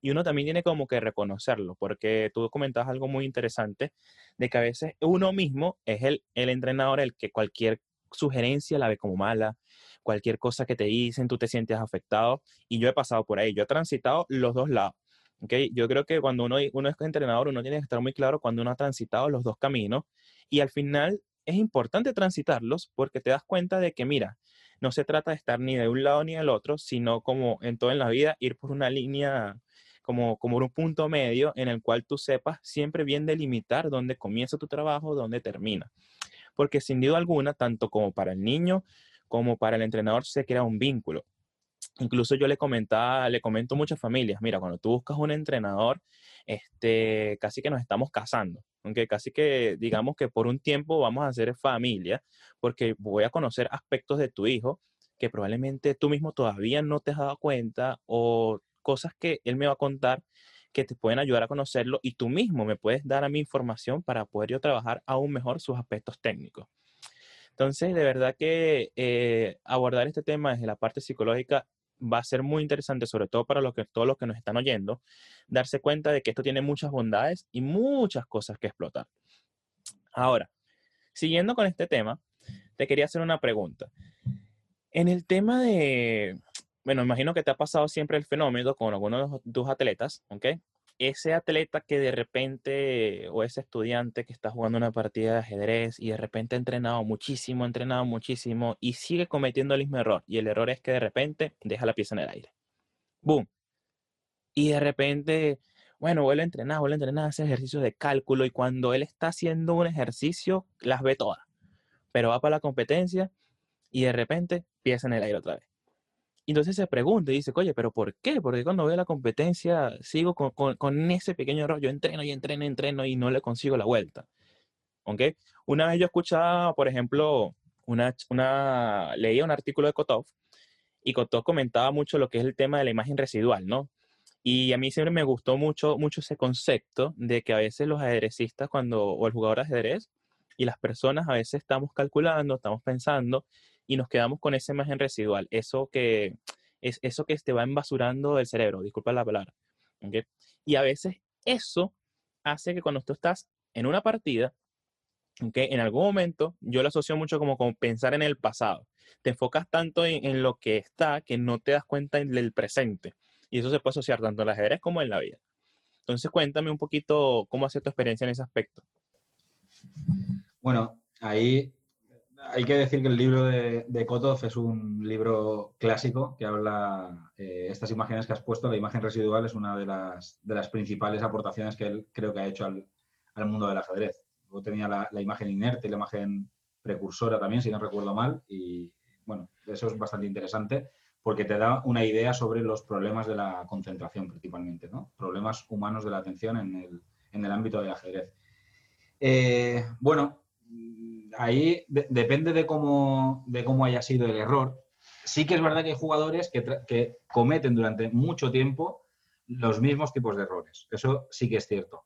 Y uno también tiene como que reconocerlo, porque tú comentabas algo muy interesante, de que a veces uno mismo es el, el entrenador el que cualquier sugerencia la ve como mala, cualquier cosa que te dicen, tú te sientes afectado. Y yo he pasado por ahí, yo he transitado los dos lados. ¿okay? Yo creo que cuando uno, uno es entrenador, uno tiene que estar muy claro cuando uno ha transitado los dos caminos y al final es importante transitarlos porque te das cuenta de que, mira, no se trata de estar ni de un lado ni del otro, sino como en todo en la vida, ir por una línea, como, como un punto medio en el cual tú sepas siempre bien delimitar dónde comienza tu trabajo, dónde termina. Porque sin duda alguna, tanto como para el niño como para el entrenador se crea un vínculo. Incluso yo le comentaba, le comento muchas familias, mira, cuando tú buscas un entrenador, este, casi que nos estamos casando, aunque casi que digamos que por un tiempo vamos a ser familia, porque voy a conocer aspectos de tu hijo que probablemente tú mismo todavía no te has dado cuenta o cosas que él me va a contar que te pueden ayudar a conocerlo y tú mismo me puedes dar a mi información para poder yo trabajar aún mejor sus aspectos técnicos. Entonces, de verdad que eh, abordar este tema desde la parte psicológica va a ser muy interesante, sobre todo para que, todos los que nos están oyendo, darse cuenta de que esto tiene muchas bondades y muchas cosas que explotar. Ahora, siguiendo con este tema, te quería hacer una pregunta. En el tema de, bueno, imagino que te ha pasado siempre el fenómeno con algunos de tus atletas, ¿ok? Ese atleta que de repente, o ese estudiante que está jugando una partida de ajedrez y de repente ha entrenado muchísimo, ha entrenado muchísimo y sigue cometiendo el mismo error. Y el error es que de repente deja la pieza en el aire. ¡Boom! Y de repente, bueno, vuelve a entrenar, vuelve a entrenar, hace ejercicios de cálculo y cuando él está haciendo un ejercicio, las ve todas. Pero va para la competencia y de repente pieza en el aire otra vez. Y entonces se pregunta y dice, oye, pero ¿por qué? Porque cuando veo la competencia sigo con, con, ese pequeño error. Yo entreno y entreno y entreno y no le consigo la vuelta. ¿Ok? Una vez yo escuchaba, por ejemplo, una, una, leía un artículo de Kotov y Kotov comentaba mucho lo que es el tema de la imagen residual, ¿no? Y a mí siempre me gustó mucho, mucho ese concepto de que a veces los ajedrecistas, cuando, o el jugador de ajedrez, y las personas a veces estamos calculando, estamos pensando y nos quedamos con esa imagen residual, eso que es eso que te va embasurando el cerebro, disculpa la palabra. Y a veces eso hace que cuando tú estás en una partida, ¿okay? en algún momento, yo lo asocio mucho como, como pensar en el pasado. Te enfocas tanto en, en, lo que está que no te das cuenta del presente. Y eso se puede asociar tanto en el ajedrez como en la vida. Entonces, cuéntame un poquito cómo ha sido tu experiencia en ese aspecto. Bueno, ahí hay que decir que el libro de, de Kotov es un libro clásico que habla, eh, estas imágenes que has puesto, la imagen residual es una de las, de las principales aportaciones que él creo que ha hecho al, al mundo del ajedrez. luego tenía la, imagen inerte la imagen precursora también, si no recuerdo mal, y bueno, eso es bastante interesante porque te da una idea sobre los problemas de la concentración principalmente, ¿no? Problemas humanos de la atención en el, en el ámbito del ajedrez. Eh, bueno, ahí depende de cómo, de cómo haya sido el error. Sí que es verdad que hay jugadores que, cometen durante mucho tiempo los mismos tipos de errores. Eso sí que es cierto.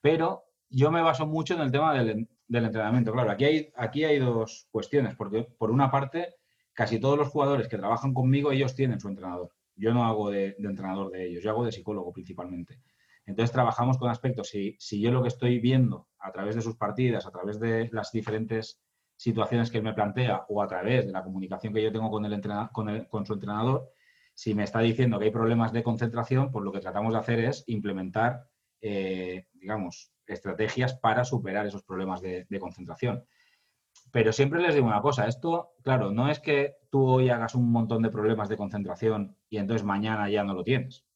Pero yo me baso mucho en el tema del, entrenamiento. Claro, aquí hay, aquí hay dos cuestiones, porque por una parte, casi todos los jugadores que trabajan conmigo, ellos tienen su entrenador. Yo no hago de, entrenador de ellos, yo hago de psicólogo principalmente. Entonces trabajamos con aspectos, si, si yo lo que estoy viendo a través de sus partidas, a través de las diferentes situaciones que él me plantea o a través de la comunicación que yo tengo con, el con, con su entrenador, si me está diciendo que hay problemas de concentración, pues lo que tratamos de hacer es implementar, eh, digamos, estrategias para superar esos problemas de, concentración. Pero siempre les digo una cosa, esto, claro, no es que tú hoy hagas un montón de problemas de concentración y entonces mañana ya no lo tienes.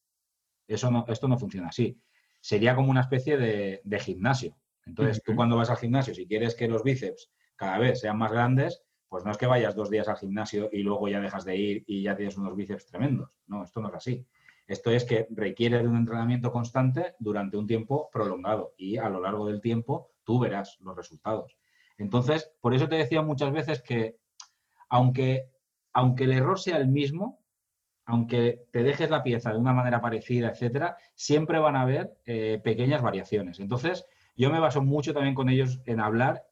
Eso no, esto no funciona así. Sería como una especie de, gimnasio. Entonces, tú cuando vas al gimnasio, si quieres que los bíceps cada vez sean más grandes, pues no es que vayas dos días al gimnasio y luego ya dejas de ir y ya tienes unos bíceps tremendos. No, esto no es así. Esto es que requiere de un entrenamiento constante durante un tiempo prolongado y a lo largo del tiempo tú verás los resultados. Entonces, por eso te decía muchas veces que aunque, aunque el error sea el mismo, aunque te dejes la pieza de una manera parecida, etcétera, siempre van a haber eh, pequeñas variaciones. Entonces, yo me baso mucho también con ellos en hablar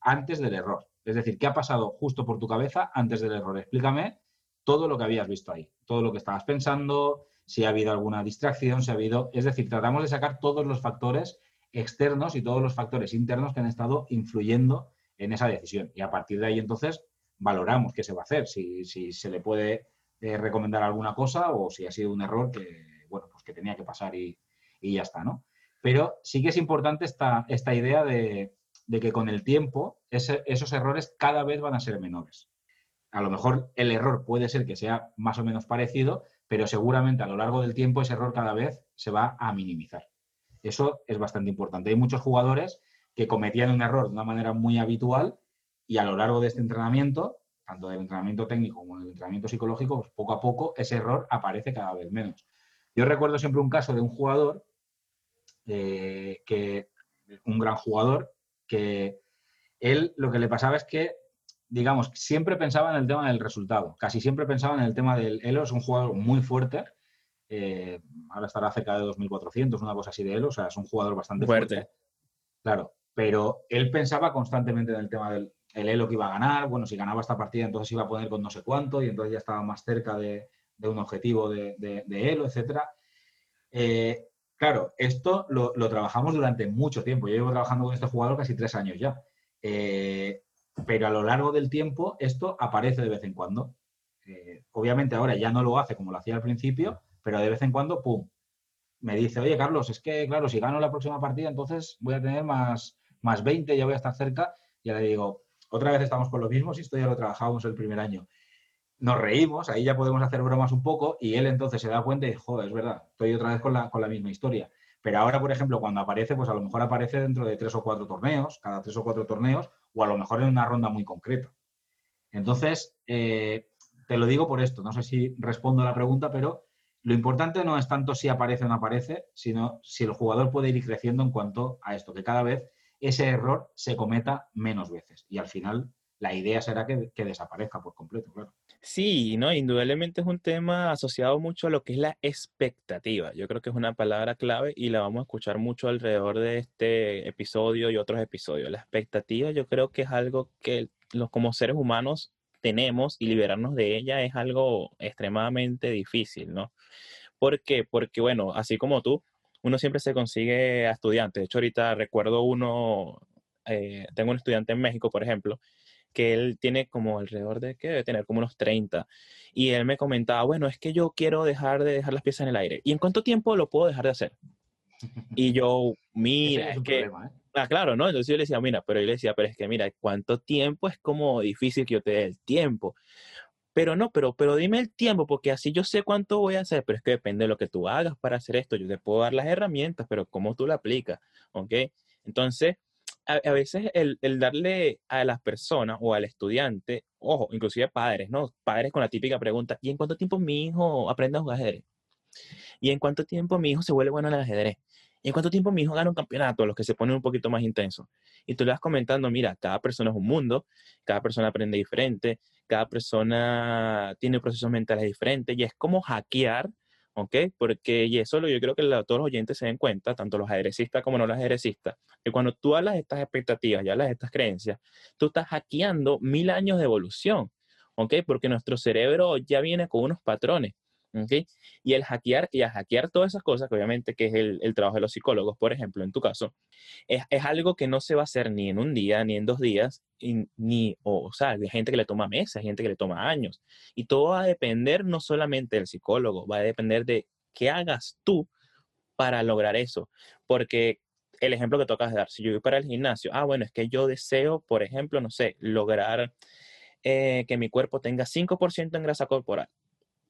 antes del error. Es decir, ¿qué ha pasado justo por tu cabeza antes del error? Explícame todo lo que habías visto ahí, todo lo que estabas pensando, si ha habido alguna distracción, si ha habido... Es decir, tratamos de sacar todos los factores externos y todos los factores internos que han estado influyendo en esa decisión. Y a partir de ahí, entonces, valoramos qué se va a hacer, si, se le puede eh, recomendar alguna cosa o si ha sido un error que, bueno, pues que tenía que pasar y, ya está, ¿no? Pero sí que es importante esta, esta idea de, de que con el tiempo esos errores cada vez van a ser menores. A lo mejor el error puede ser que sea más o menos parecido, pero seguramente a lo largo del tiempo ese error cada vez se va a minimizar. Eso es bastante importante. Hay muchos jugadores que cometían un error de una manera muy habitual y a lo largo de este entrenamiento, tanto del entrenamiento técnico como del entrenamiento psicológico, pues poco a poco ese error aparece cada vez menos. Yo recuerdo siempre un caso de un jugador, eh, que, un gran jugador, que él lo que le pasaba es que, digamos, siempre pensaba en el tema del resultado, casi siempre pensaba en el tema del Elo, es un jugador muy fuerte, eh, ahora estará cerca de 2.400, una cosa así de Elo, o sea, es un jugador bastante fuerte. Claro, pero él pensaba constantemente en el tema del Elo que iba a ganar, bueno, si ganaba esta partida entonces iba a poner con no sé cuánto y entonces ya estaba más cerca de, un objetivo de, de, Elo, etcétera. Eh, Claro, esto lo, trabajamos durante mucho tiempo. Yo llevo trabajando con este jugador casi tres años ya. Eh, pero a lo largo del tiempo esto aparece de vez en cuando. Eh, obviamente ahora ya no lo hace como lo hacía al principio, pero de vez en cuando, ¡pum! Me dice, oye Carlos, es que claro, si gano la próxima partida, entonces voy a tener más, más 20, ya voy a estar cerca. Y le digo, otra vez estamos con lo mismo, si esto ya lo trabajábamos el primer año nos reímos, ahí ya podemos hacer bromas un poco y él entonces se da cuenta y dice, joder, es verdad, estoy otra vez con la, con la misma historia. Pero ahora, por ejemplo, cuando aparece, pues a lo mejor aparece dentro de tres o cuatro torneos, cada tres o cuatro torneos, o a lo mejor en una ronda muy concreta. Entonces, eh, te lo digo por esto, no sé si respondo a la pregunta, pero lo importante no es tanto si aparece o no aparece, sino si el jugador puede ir creciendo en cuanto a esto, que cada vez ese error se cometa menos veces. Y al final la idea será que, desaparezca por completo, claro. Sí, no, indudablemente es un tema asociado mucho a lo que es la expectativa. Yo creo que es una palabra clave y la vamos a escuchar mucho alrededor de este episodio y otros episodios. La expectativa yo creo que es algo que los como seres humanos tenemos y liberarnos de ella es algo extremadamente difícil, ¿no? ¿Por qué? Porque, bueno, así como tú, uno siempre se consigue a estudiantes. De hecho, ahorita recuerdo uno, eh, tengo un estudiante en México, por ejemplo, que él tiene como alrededor de, que debe tener como unos 30. Y él me comentaba, bueno, es que yo quiero dejar de dejar las piezas en el aire. ¿Y en cuánto tiempo lo puedo dejar de hacer? Y yo, mira, es, que... ¿eh? Ah, claro, ¿no? Entonces yo le decía, mira, pero yo le decía, pero es que mira, ¿cuánto tiempo? Es como difícil que yo te dé el tiempo. Pero no, pero, pero dime el tiempo, porque así yo sé cuánto voy a hacer, pero es que depende de lo que tú hagas para hacer esto. Yo te puedo dar las herramientas, pero cómo tú la aplicas, ¿ok? Entonces, a, veces el, el, darle a las personas o al estudiante, ojo, inclusive padres, ¿no? Padres con la típica pregunta, ¿y en cuánto tiempo mi hijo aprende a jugar ajedrez? ¿Y en cuánto tiempo mi hijo se vuelve bueno en el ajedrez? ¿Y en cuánto tiempo mi hijo gana un campeonato? Los que se ponen un poquito más intensos. Y tú le vas comentando, mira, cada persona es un mundo, cada persona aprende diferente, cada persona tiene procesos mentales diferentes y es como hackear ¿ok? Porque, y eso lo, yo creo que todos los oyentes se den cuenta, tanto los aderecistas como no los aderecistas, que cuando tú hablas de estas expectativas y hablas de estas creencias, tú estás hackeando mil años de evolución, ¿ok? Porque nuestro cerebro ya viene con unos patrones. Y el hackear, y a hackear todas esas cosas, que obviamente que es el, trabajo de los psicólogos, por ejemplo, en tu caso, es, algo que no se va a hacer ni en un día, ni en dos días, ni, o, sea, hay gente que le toma meses, hay gente que le toma años. Y todo va a depender no solamente del psicólogo, va a depender de qué hagas tú para lograr eso. Porque el ejemplo que tocas dar, si yo voy para el gimnasio, ah, bueno, es que yo deseo, por ejemplo, no sé, lograr eh, que mi cuerpo tenga 5% en grasa corporal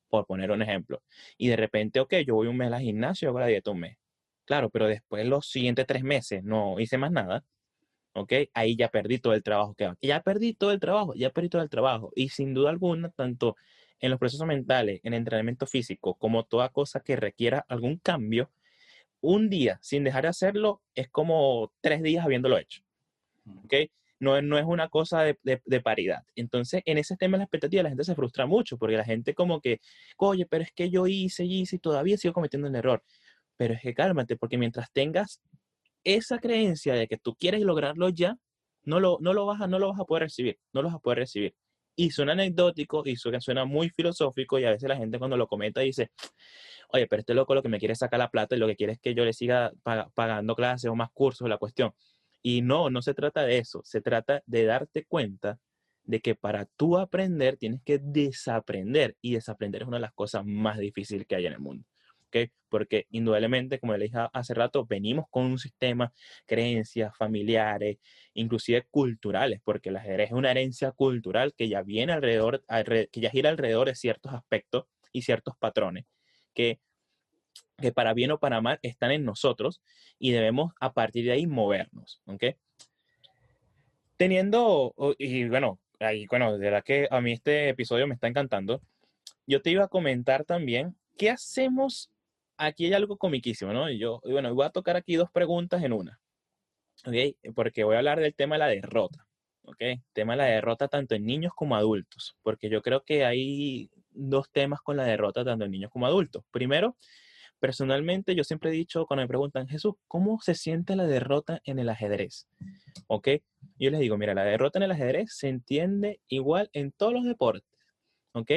por poner un ejemplo. Y de repente, ok, yo voy un mes al gimnasio, hago la dieta un mes. Claro, pero después los siguientes tres meses no hice más nada. ¿ok? Ahí ya perdí todo el trabajo que Ya perdí todo el trabajo, ya perdí todo el trabajo. Y sin duda alguna, tanto en los procesos mentales, en el entrenamiento físico, como toda cosa que requiera algún cambio, un día sin dejar de hacerlo es como tres días habiéndolo hecho. ¿Ok? No, no es una cosa de, paridad. Entonces, en ese tema de la expectativa, la gente se frustra mucho porque la gente como que, oye, pero es que yo hice, hice y todavía sigo cometiendo el error. Pero es que cálmate, porque mientras tengas esa creencia de que tú quieres lograrlo ya, no lo, no lo, vas, a, no lo vas a poder recibir, no lo vas a poder recibir. Y suena anecdótico y suena muy filosófico y a veces la gente cuando lo comenta dice, oye, pero este loco lo que me quiere sacar la plata y lo que quiere es que yo le siga pagando clases o más cursos, la cuestión. Y no, no se trata de eso, se trata de darte cuenta de que para tú aprender tienes que desaprender y desaprender es una de las cosas más difíciles que hay en el mundo. ¿okay? Porque indudablemente, como le dije hace rato, venimos con un sistema, creencias familiares, inclusive culturales, porque el ajedrez es una herencia cultural que ya viene alrededor, que ya gira alrededor de ciertos aspectos y ciertos patrones que que para bien o para mal están en nosotros y debemos a partir de ahí movernos, ¿ok? Teniendo, y bueno, ahí, bueno, de verdad que a mí este episodio me está encantando, yo te iba a comentar también, ¿qué hacemos? Aquí hay algo comiquísimo, ¿no? Y yo, bueno, voy a tocar aquí dos preguntas en una, ¿ok? Porque voy a hablar del tema de la derrota, ¿ok? Tema de la derrota tanto en niños como adultos, porque yo creo que hay dos temas con la derrota tanto en niños como adultos. Primero, Personalmente, yo siempre he dicho, cuando me preguntan, Jesús, ¿cómo se siente la derrota en el ajedrez? ¿Ok? Yo les digo, mira, la derrota en el ajedrez se entiende igual en todos los deportes. ¿Ok?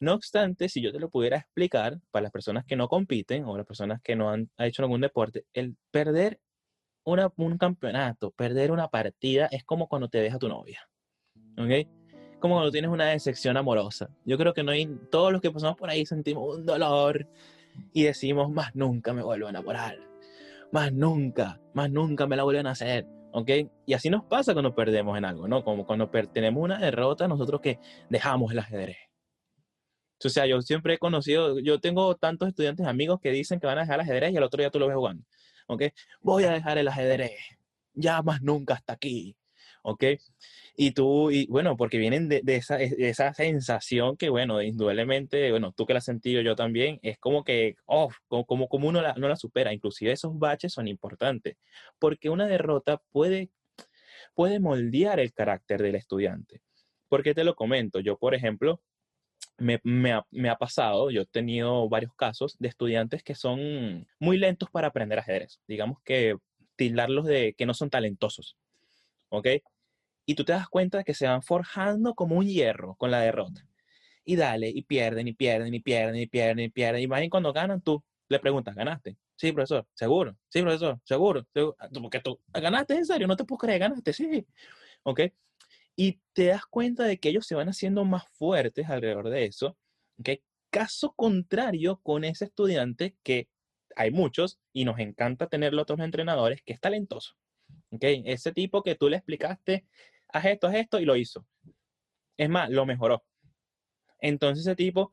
No obstante, si yo te lo pudiera explicar para las personas que no compiten o las personas que no han hecho algún deporte, el perder una, un campeonato, perder una partida es como cuando te deja tu novia. ¿Ok? Como cuando tienes una decepción amorosa. Yo creo que no hay, todos los que pasamos por ahí sentimos un dolor, y decimos, más nunca me vuelvo a enamorar, más nunca, más nunca me la vuelven a hacer, ¿ok? Y así nos pasa cuando perdemos en algo, ¿no? Como cuando tenemos una derrota, nosotros que dejamos el ajedrez. O sea, yo siempre he conocido, yo tengo tantos estudiantes amigos que dicen que van a dejar el ajedrez y al otro día tú lo ves jugando, ¿ok? Voy a dejar el ajedrez, ya más nunca hasta aquí, ¿ok? Y tú, y bueno, porque vienen de, esa, esa, sensación que, bueno, indudablemente, bueno, tú que la has sentido yo también, es como que, oh, como, como uno la, no la supera. Inclusive esos baches son importantes, porque una derrota puede, puede moldear el carácter del estudiante. porque te lo comento? Yo, por ejemplo, me, me, ha, me, ha, pasado, yo he tenido varios casos de estudiantes que son muy lentos para aprender ajedrez. Digamos que tildarlos de que no son talentosos. ¿Ok? Y tú te das cuenta de que se van forjando como un hierro con la derrota. Y dale, y pierden, y pierden, y pierden, y pierden, y pierden. Y más cuando ganan, tú le preguntas, ¿ganaste? Sí, profesor, seguro. Sí, profesor, seguro. Ah, porque tú, ¿ganaste en serio? No te puedo creer, ganaste, sí. ¿Ok? Y te das cuenta de que ellos se van haciendo más fuertes alrededor de eso. ¿Ok? Caso contrario con ese estudiante que hay muchos y nos encanta tenerlo otros entrenadores que es talentoso. ¿Ok? Ese tipo que tú le explicaste haz esto, haz esto, y lo hizo. Es más, lo mejoró. Entonces ese tipo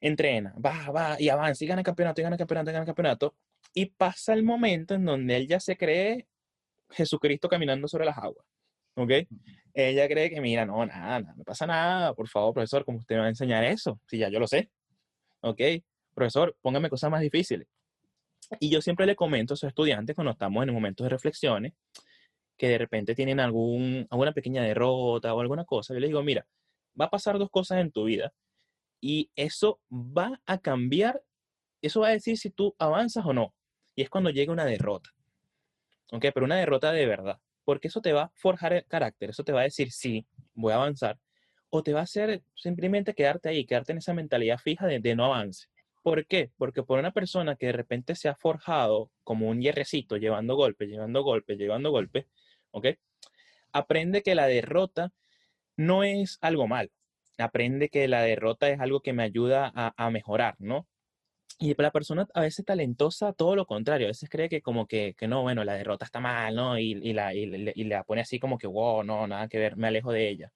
entrena, va, va, y avanza, y gana el campeonato, y gana el campeonato, y gana el campeonato, y pasa el momento en donde él ya se cree Jesucristo caminando sobre las aguas. ¿Ok? Ella cree que, mira, no, nada, nada, no pasa nada, por favor, profesor, ¿cómo usted me va a enseñar eso? Si ya yo lo sé. ¿Ok? Profesor, póngame cosas más difíciles. Y yo siempre le comento a esos estudiantes cuando estamos en momentos de reflexiones, que de repente tienen algún, alguna pequeña derrota o alguna cosa, yo les digo, mira, va a pasar dos cosas en tu vida y eso va a cambiar, eso va a decir si tú avanzas o no. Y es cuando llega una derrota. ¿Ok? Pero una derrota de verdad. Porque eso te va a forjar el carácter, eso te va a decir, sí, voy a avanzar. O te va a hacer simplemente quedarte ahí, quedarte en esa mentalidad fija de, de no avance. ¿Por qué? Porque por una persona que de repente se ha forjado como un hierrecito, llevando golpes, llevando golpes, llevando golpes, ¿ok? Aprende que la derrota no es algo mal. Aprende que la derrota es algo que me ayuda a, mejorar, ¿no? Y la persona a veces talentosa, todo lo contrario, a veces cree que como que, no, bueno, la derrota está mal, ¿no? Y, la, y, la pone así como que, wow, no, nada que ver, me alejo de ella.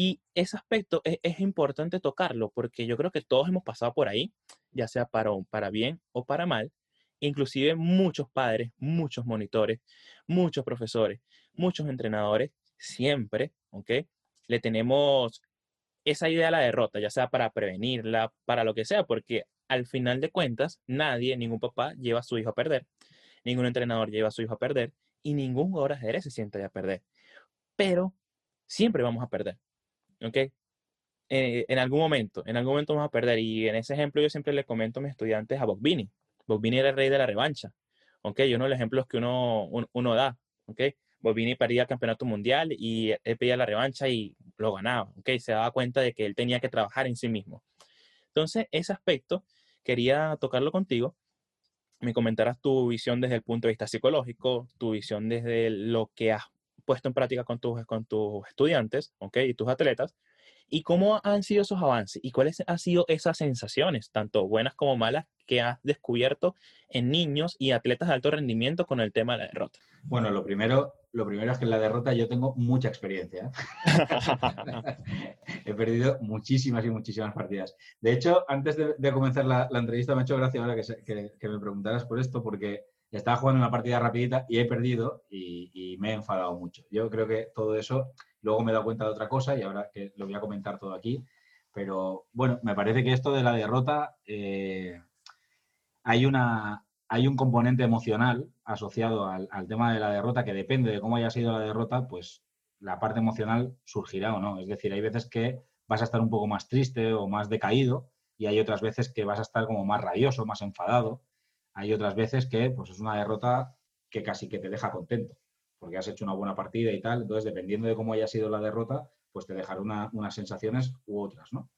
Y ese aspecto es, es, importante tocarlo porque yo creo que todos hemos pasado por ahí, ya sea para, para bien o para mal. Inclusive muchos padres, muchos monitores, muchos profesores, muchos entrenadores, siempre, ¿ok? Le tenemos esa idea a la derrota, ya sea para prevenirla, para lo que sea, porque al final de cuentas, nadie, ningún papá lleva a su hijo a perder, ningún entrenador lleva a su hijo a perder y ningún jugador de ajedrez se siente a perder. Pero siempre vamos a perder. ¿Ok? Eh, en algún momento, en algún momento vamos a perder. Y en ese ejemplo yo siempre le comento a mis estudiantes a Bogbini. Bogbini era el rey de la revancha, ¿ok? Y uno de los ejemplos que uno, uno, da, ¿ok? Bogbini perdía el campeonato mundial y él pedía la revancha y lo ganaba, ¿ok? Se daba cuenta de que él tenía que trabajar en sí mismo. Entonces, ese aspecto quería tocarlo contigo. Me comentarás tu visión desde el punto de vista psicológico, tu visión desde lo que has puesto en práctica con tus, con tus estudiantes, ¿ok? Y tus atletas. ¿Y cómo han sido esos avances? ¿Y cuáles han sido esas sensaciones, tanto buenas como malas, que has descubierto en niños y atletas de alto rendimiento con el tema de la derrota? Bueno, lo primero, lo primero es que en la derrota yo tengo mucha experiencia. He perdido muchísimas y muchísimas partidas. De hecho, antes de, comenzar la, entrevista me ha hecho gracia ahora que, que me preguntaras por esto, porque estaba jugando una partida rapidita y he perdido y, me he enfadado mucho. Yo creo que todo eso, luego me he dado cuenta de otra cosa y ahora que lo voy a comentar todo aquí, pero bueno, me parece que esto de la derrota, eh, hay, una, hay un componente emocional asociado al, tema de la derrota que depende de cómo haya sido la derrota, pues la parte emocional surgirá o no. Es decir, hay veces que vas a estar un poco más triste o más decaído y hay otras veces que vas a estar como más rabioso, más enfadado hay otras veces que pues, es una derrota que casi que te deja contento, porque has hecho una buena partida y tal. Entonces, dependiendo de cómo haya sido la derrota, pues te dejará unas sensaciones u otras, ¿no?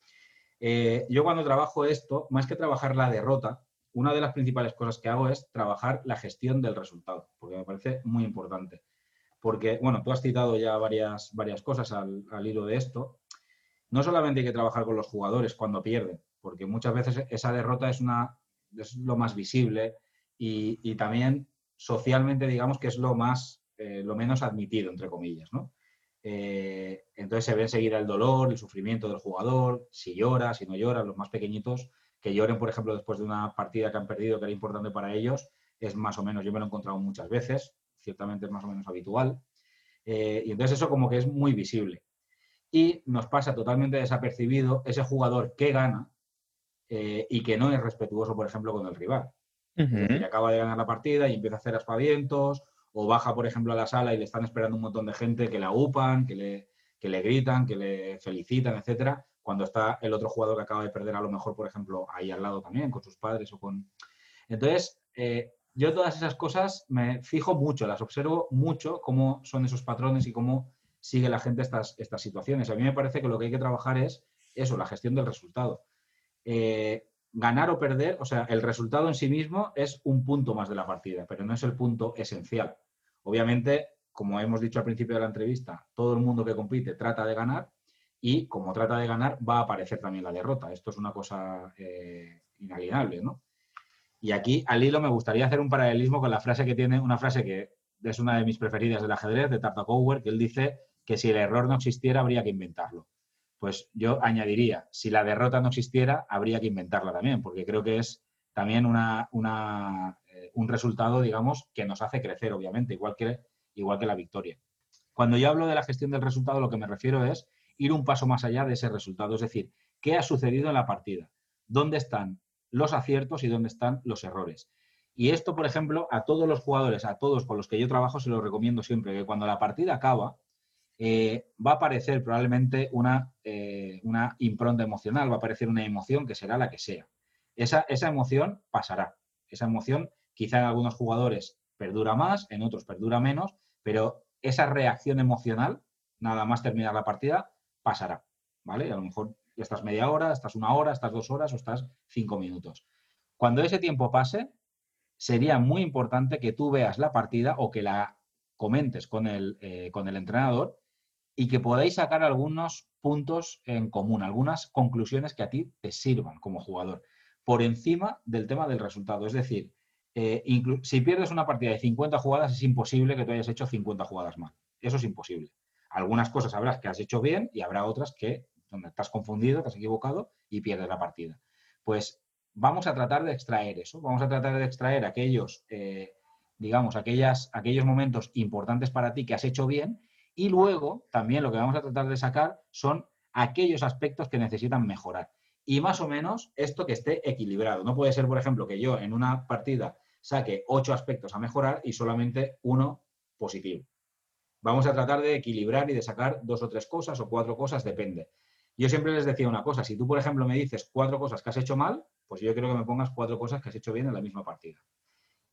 Eh, yo cuando trabajo esto, más que trabajar la derrota, una de las principales cosas que hago es trabajar la gestión del resultado, porque me parece muy importante. Porque, bueno, tú has citado ya varias, varias cosas al, al hilo de esto. No solamente hay que trabajar con los jugadores cuando pierden, porque muchas veces esa derrota es una es lo más visible y, también socialmente, digamos, que es lo más, eh, lo menos admitido, entre comillas, ¿no? Eh, entonces se ve enseguida el dolor, el sufrimiento del jugador, si llora, si no llora, los más pequeñitos, que lloren, por ejemplo, después de una partida que han perdido que era importante para ellos, es más o menos, yo me lo he encontrado muchas veces, ciertamente es más o menos habitual. Eh, y entonces eso como que es muy visible. Y nos pasa totalmente desapercibido ese jugador que gana, eh, y que no es respetuoso, por ejemplo, con el rival. acaba de ganar la partida y empieza a hacer aspavientos, o baja, por ejemplo, a la sala y le están esperando un montón de gente que la upan, que le, que le gritan, que le felicitan, etcétera, cuando está el otro jugador que acaba de perder, a lo mejor, por ejemplo, ahí al lado también, con sus padres o con. Entonces, eh, yo todas esas cosas me fijo mucho, las observo mucho, cómo son esos patrones y cómo sigue la gente estas, estas situaciones. A mí me parece que lo que hay que trabajar es eso, la gestión del resultado. Eh, ganar o perder, o sea, el resultado en sí mismo es un punto más de la partida, pero no es el punto esencial. Obviamente, como hemos dicho al principio de la entrevista, todo el mundo que compite trata de ganar y como trata de ganar va a aparecer también la derrota. Esto es una cosa eh, inalienable, ¿no? Y aquí, al hilo, me gustaría hacer un paralelismo con la frase que tiene, una frase que es una de mis preferidas del ajedrez, de Tartakower, que él dice que si el error no existiera habría que inventarlo pues yo añadiría, si la derrota no existiera, habría que inventarla también, porque creo que es también una, eh, un resultado, digamos, que nos hace crecer, obviamente, igual que igual que la victoria. Cuando yo hablo de la gestión del resultado, lo que me refiero es ir un paso más allá de ese resultado, es decir, qué ha sucedido en la partida, dónde están los aciertos y dónde están los errores. Y esto, por ejemplo, a todos los jugadores, a todos con los que yo trabajo, se lo recomiendo siempre, que cuando la partida acaba, eh, va a aparecer probablemente una, eh, una impronta emocional, va a aparecer una emoción que será la que sea. Esa, esa emoción pasará. Esa emoción quizá en algunos jugadores perdura más, en otros perdura menos, pero esa reacción emocional, nada más terminar la partida, pasará. ¿Vale? a lo mejor estás media hora, estás una hora, estás dos horas o estás cinco minutos. Cuando ese tiempo pase, sería muy importante que tú veas la partida o que la comentes con el, eh, con el entrenador y que podáis sacar algunos puntos en común, algunas conclusiones que a ti te sirvan como jugador, por encima del tema del resultado. Es decir, eh, si pierdes una partida de 50 jugadas, es imposible que tú hayas hecho 50 jugadas mal. Eso es imposible. Algunas cosas habrás que has hecho bien y habrá otras que donde estás confundido, te has equivocado y pierdes la partida. Pues vamos a tratar de extraer eso, vamos a tratar de extraer aquellos, eh, digamos, aquellas, aquellos momentos importantes para ti que has hecho bien y luego también lo que vamos a tratar de sacar son aquellos aspectos que necesitan mejorar. Y más o menos esto que esté equilibrado. No puede ser, por ejemplo, que yo en una partida saque ocho aspectos a mejorar y solamente uno positivo. Vamos a tratar de equilibrar y de sacar dos o tres cosas o cuatro cosas, depende. Yo siempre les decía una cosa, si tú, por ejemplo, me dices cuatro cosas que has hecho mal, pues yo creo que me pongas cuatro cosas que has hecho bien en la misma partida.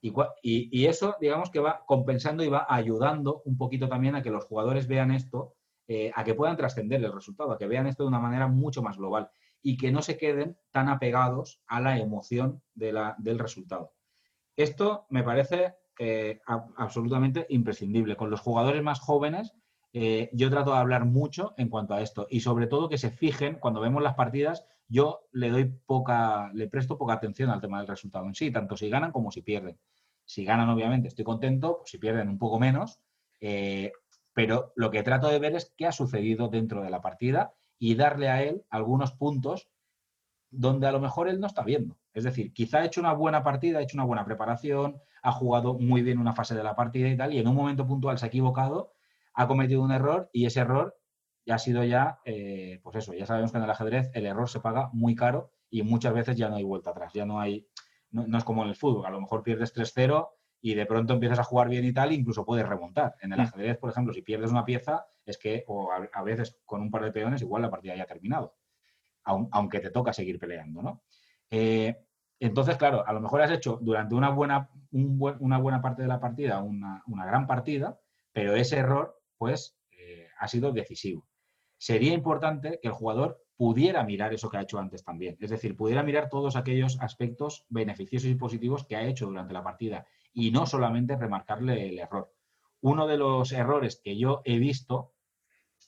Y, eso, digamos que va compensando y va ayudando un poquito también a que los jugadores vean esto, eh, a que puedan trascender el resultado, a que vean esto de una manera mucho más global y que no se queden tan apegados a la emoción del resultado. Esto me parece eh, absolutamente imprescindible. Con los jugadores más jóvenes eh, yo trato de hablar mucho en cuanto a esto y sobre todo que se fijen cuando vemos las partidas, yo le doy poca, le presto poca atención al tema del resultado en sí, tanto si ganan como si pierden. Si ganan, obviamente, estoy contento, pues si pierden un poco menos, eh, pero lo que trato de ver es qué ha sucedido dentro de la partida y darle a él algunos puntos donde a lo mejor él no está viendo. Es decir, quizá ha hecho una buena partida, ha hecho una buena preparación, ha jugado muy bien una fase de la partida y tal, y en un momento puntual se ha equivocado ha cometido un error y ese error ya ha sido ya, eh, pues eso, ya sabemos que en el ajedrez el error se paga muy caro y muchas veces ya no hay vuelta atrás, ya no hay, no, es como en el fútbol, a lo mejor pierdes 3-0 y de pronto empiezas a jugar bien y tal, incluso puedes remontar. En el mm. ajedrez, por ejemplo, si pierdes una pieza, es que, o a, veces con un par de peones, igual la partida ya ha terminado, aunque te toca seguir peleando, ¿no? Eh, entonces, claro, a lo mejor has hecho durante una buena, una buena parte de la partida una, una gran partida, pero ese error pues eh, ha sido decisivo. Sería importante que el jugador pudiera mirar eso que ha hecho antes también, es decir, pudiera mirar todos aquellos aspectos beneficiosos y positivos que ha hecho durante la partida y no solamente remarcarle el error. Uno de los errores que yo he visto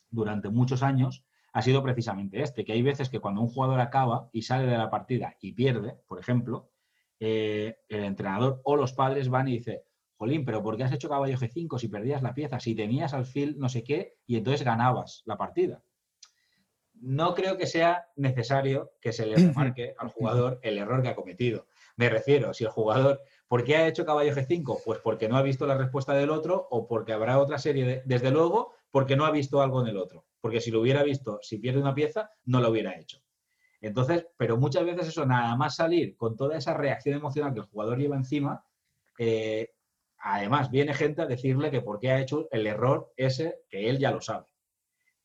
durante muchos años ha sido precisamente este, que hay veces que cuando un jugador acaba y sale de la partida y pierde, por ejemplo, eh, el entrenador o los padres van y dicen, Jolín, pero ¿por qué has hecho caballo G5 si perdías la pieza? Si tenías alfil no sé qué y entonces ganabas la partida. No creo que sea necesario que se le remarque al jugador el error que ha cometido. Me refiero, si el jugador, ¿por qué ha hecho caballo G5? Pues porque no ha visto la respuesta del otro o porque habrá otra serie de, desde luego, porque no ha visto algo en el otro. Porque si lo hubiera visto, si pierde una pieza, no lo hubiera hecho. Entonces, pero muchas veces eso, nada más salir con toda esa reacción emocional que el jugador lleva encima, eh, además viene gente a decirle que por qué ha hecho el error ese que él ya lo sabe.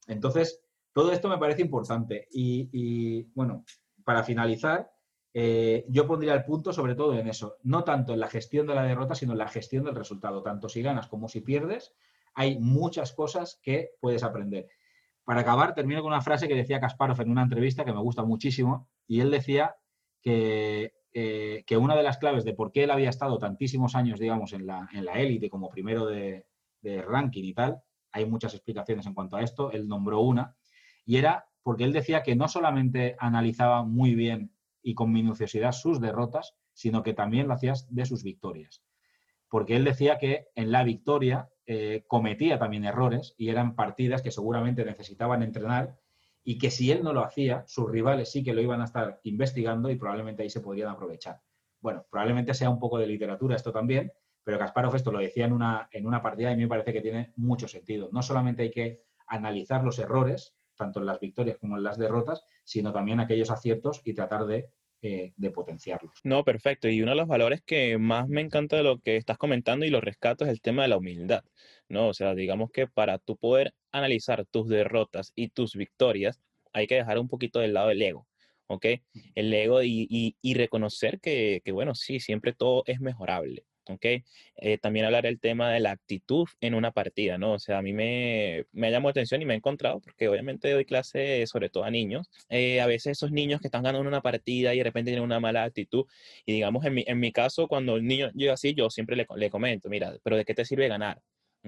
Entonces, todo esto me parece importante. Y, bueno, para finalizar, eh, yo pondría el punto sobre todo en eso, no tanto en la gestión de la derrota, sino en la gestión del resultado. Tanto si ganas como si pierdes, hay muchas cosas que puedes aprender. Para acabar, termino con una frase que decía Kasparov en una entrevista que me gusta muchísimo, y él decía que eh, que una de las claves de por qué él había estado tantísimos años, digamos, en la élite como primero de, ranking y tal, hay muchas explicaciones en cuanto a esto, él nombró una, y era porque él decía que no solamente analizaba muy bien y con minuciosidad sus derrotas, sino que también lo hacía de sus victorias. Porque él decía que en la victoria eh, cometía también errores y eran partidas que seguramente necesitaban entrenar y que si él no lo hacía, sus rivales sí que lo iban a estar investigando y probablemente ahí se podrían aprovechar. Bueno, probablemente sea un poco de literatura esto también, pero Kasparov esto lo decía en una, en una partida y me parece que tiene mucho sentido. No solamente hay que analizar los errores, tanto en las victorias como en las derrotas, sino también aquellos aciertos y tratar de eh, de potenciarlos. No, perfecto. Y uno de los valores que más me encanta de lo que estás comentando y lo rescato es el tema de la humildad, ¿no? O sea, digamos que para tú poder analizar tus derrotas y tus victorias, hay que dejar un poquito del lado el ego, ¿ok? El ego y, y, reconocer que, que, bueno, sí, siempre todo es mejorable. ¿Ok? Eh, también hablar del tema de la actitud en una partida, ¿no? O sea, a mí me, me llamado la atención y me he encontrado, porque obviamente doy clase sobre todo a niños, eh, a veces esos niños que están ganando una partida y de repente tienen una mala actitud, y digamos, en mi, en mi caso, cuando el niño llega así, yo siempre le, le comento, mira, pero ¿de qué te sirve ganar?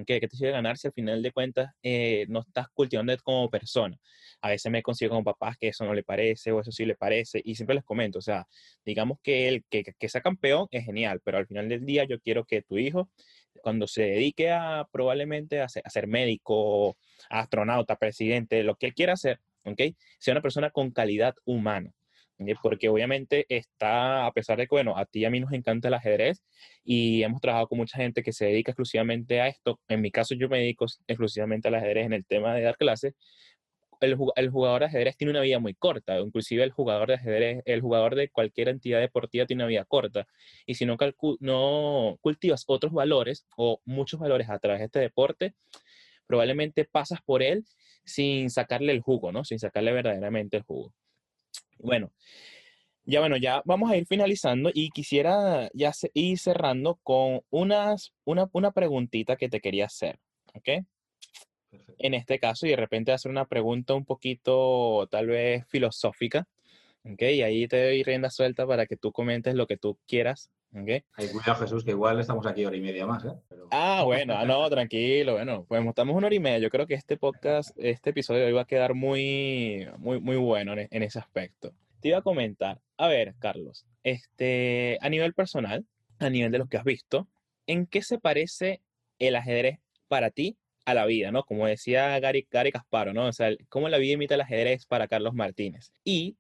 ¿Qué, ¿Qué te sirve ganar si al final de cuentas eh, no estás cultivando como persona? A veces me consigo con papás que eso no le parece o eso sí le parece y siempre les comento, o sea, digamos que el que, que sea campeón es genial, pero al final del día yo quiero que tu hijo, cuando se dedique a probablemente a ser, a ser médico, astronauta, presidente, lo que él quiera hacer, ¿ok? Sea una persona con calidad humana. ¿Eh? porque obviamente está, a pesar de que, bueno, a ti y a mí nos encanta el ajedrez y hemos trabajado con mucha gente que se dedica exclusivamente a esto, en mi caso yo me dedico exclusivamente al ajedrez en el tema de dar clases, el, jugador de ajedrez tiene una vida muy corta, inclusive el jugador de ajedrez, el jugador de cualquier entidad deportiva tiene una vida corta, y si no, no cultivas otros valores o muchos valores a través de este deporte, probablemente pasas por él sin sacarle el jugo, ¿no? Sin sacarle verdaderamente el jugo. Bueno, ya bueno, ya vamos a ir finalizando y quisiera ya ir cerrando con unas, una, una preguntita que te quería hacer, ¿ok? En este caso, y de repente hacer una pregunta un poquito tal vez filosófica, ¿ok? Y ahí te doy rienda suelta para que tú comentes lo que tú quieras, ¿ok? Ay, cuidado Jesús, que igual estamos aquí hora y media más, ¿eh? Ah, bueno, ah, no, tranquilo, bueno, pues estamos una hora y media. Yo creo que este podcast, este episodio hoy va a quedar muy, muy, muy bueno en, en ese aspecto. Te iba a comentar, a ver, Carlos, este, a nivel personal, a nivel de lo que has visto, ¿en qué se parece el ajedrez para ti a la vida, ¿no? Como decía Gary, Gary Casparo, ¿no? O sea, cómo la vida imita el ajedrez para Carlos Martínez. Y,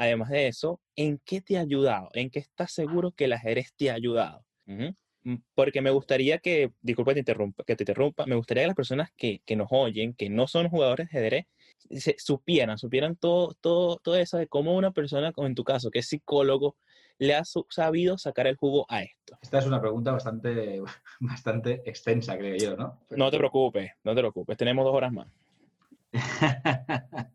además de eso, ¿en qué te ha ayudado? ¿En qué estás seguro que el ajedrez te ha ayudado? Mm, porque me gustaría que, disculpa que te interrumpa, que te interrumpa, me gustaría que las personas que, que nos oyen, que no son jugadores de ajedrez, se, supieran, supieran todo, todo, todo eso de cómo una persona, como en tu caso, que es psicólogo, le ha sabido sacar el jugo a esto? Esta es una pregunta bastante, bastante extensa, creo yo, ¿no? No te preocupes, no te preocupes, tenemos dos horas más.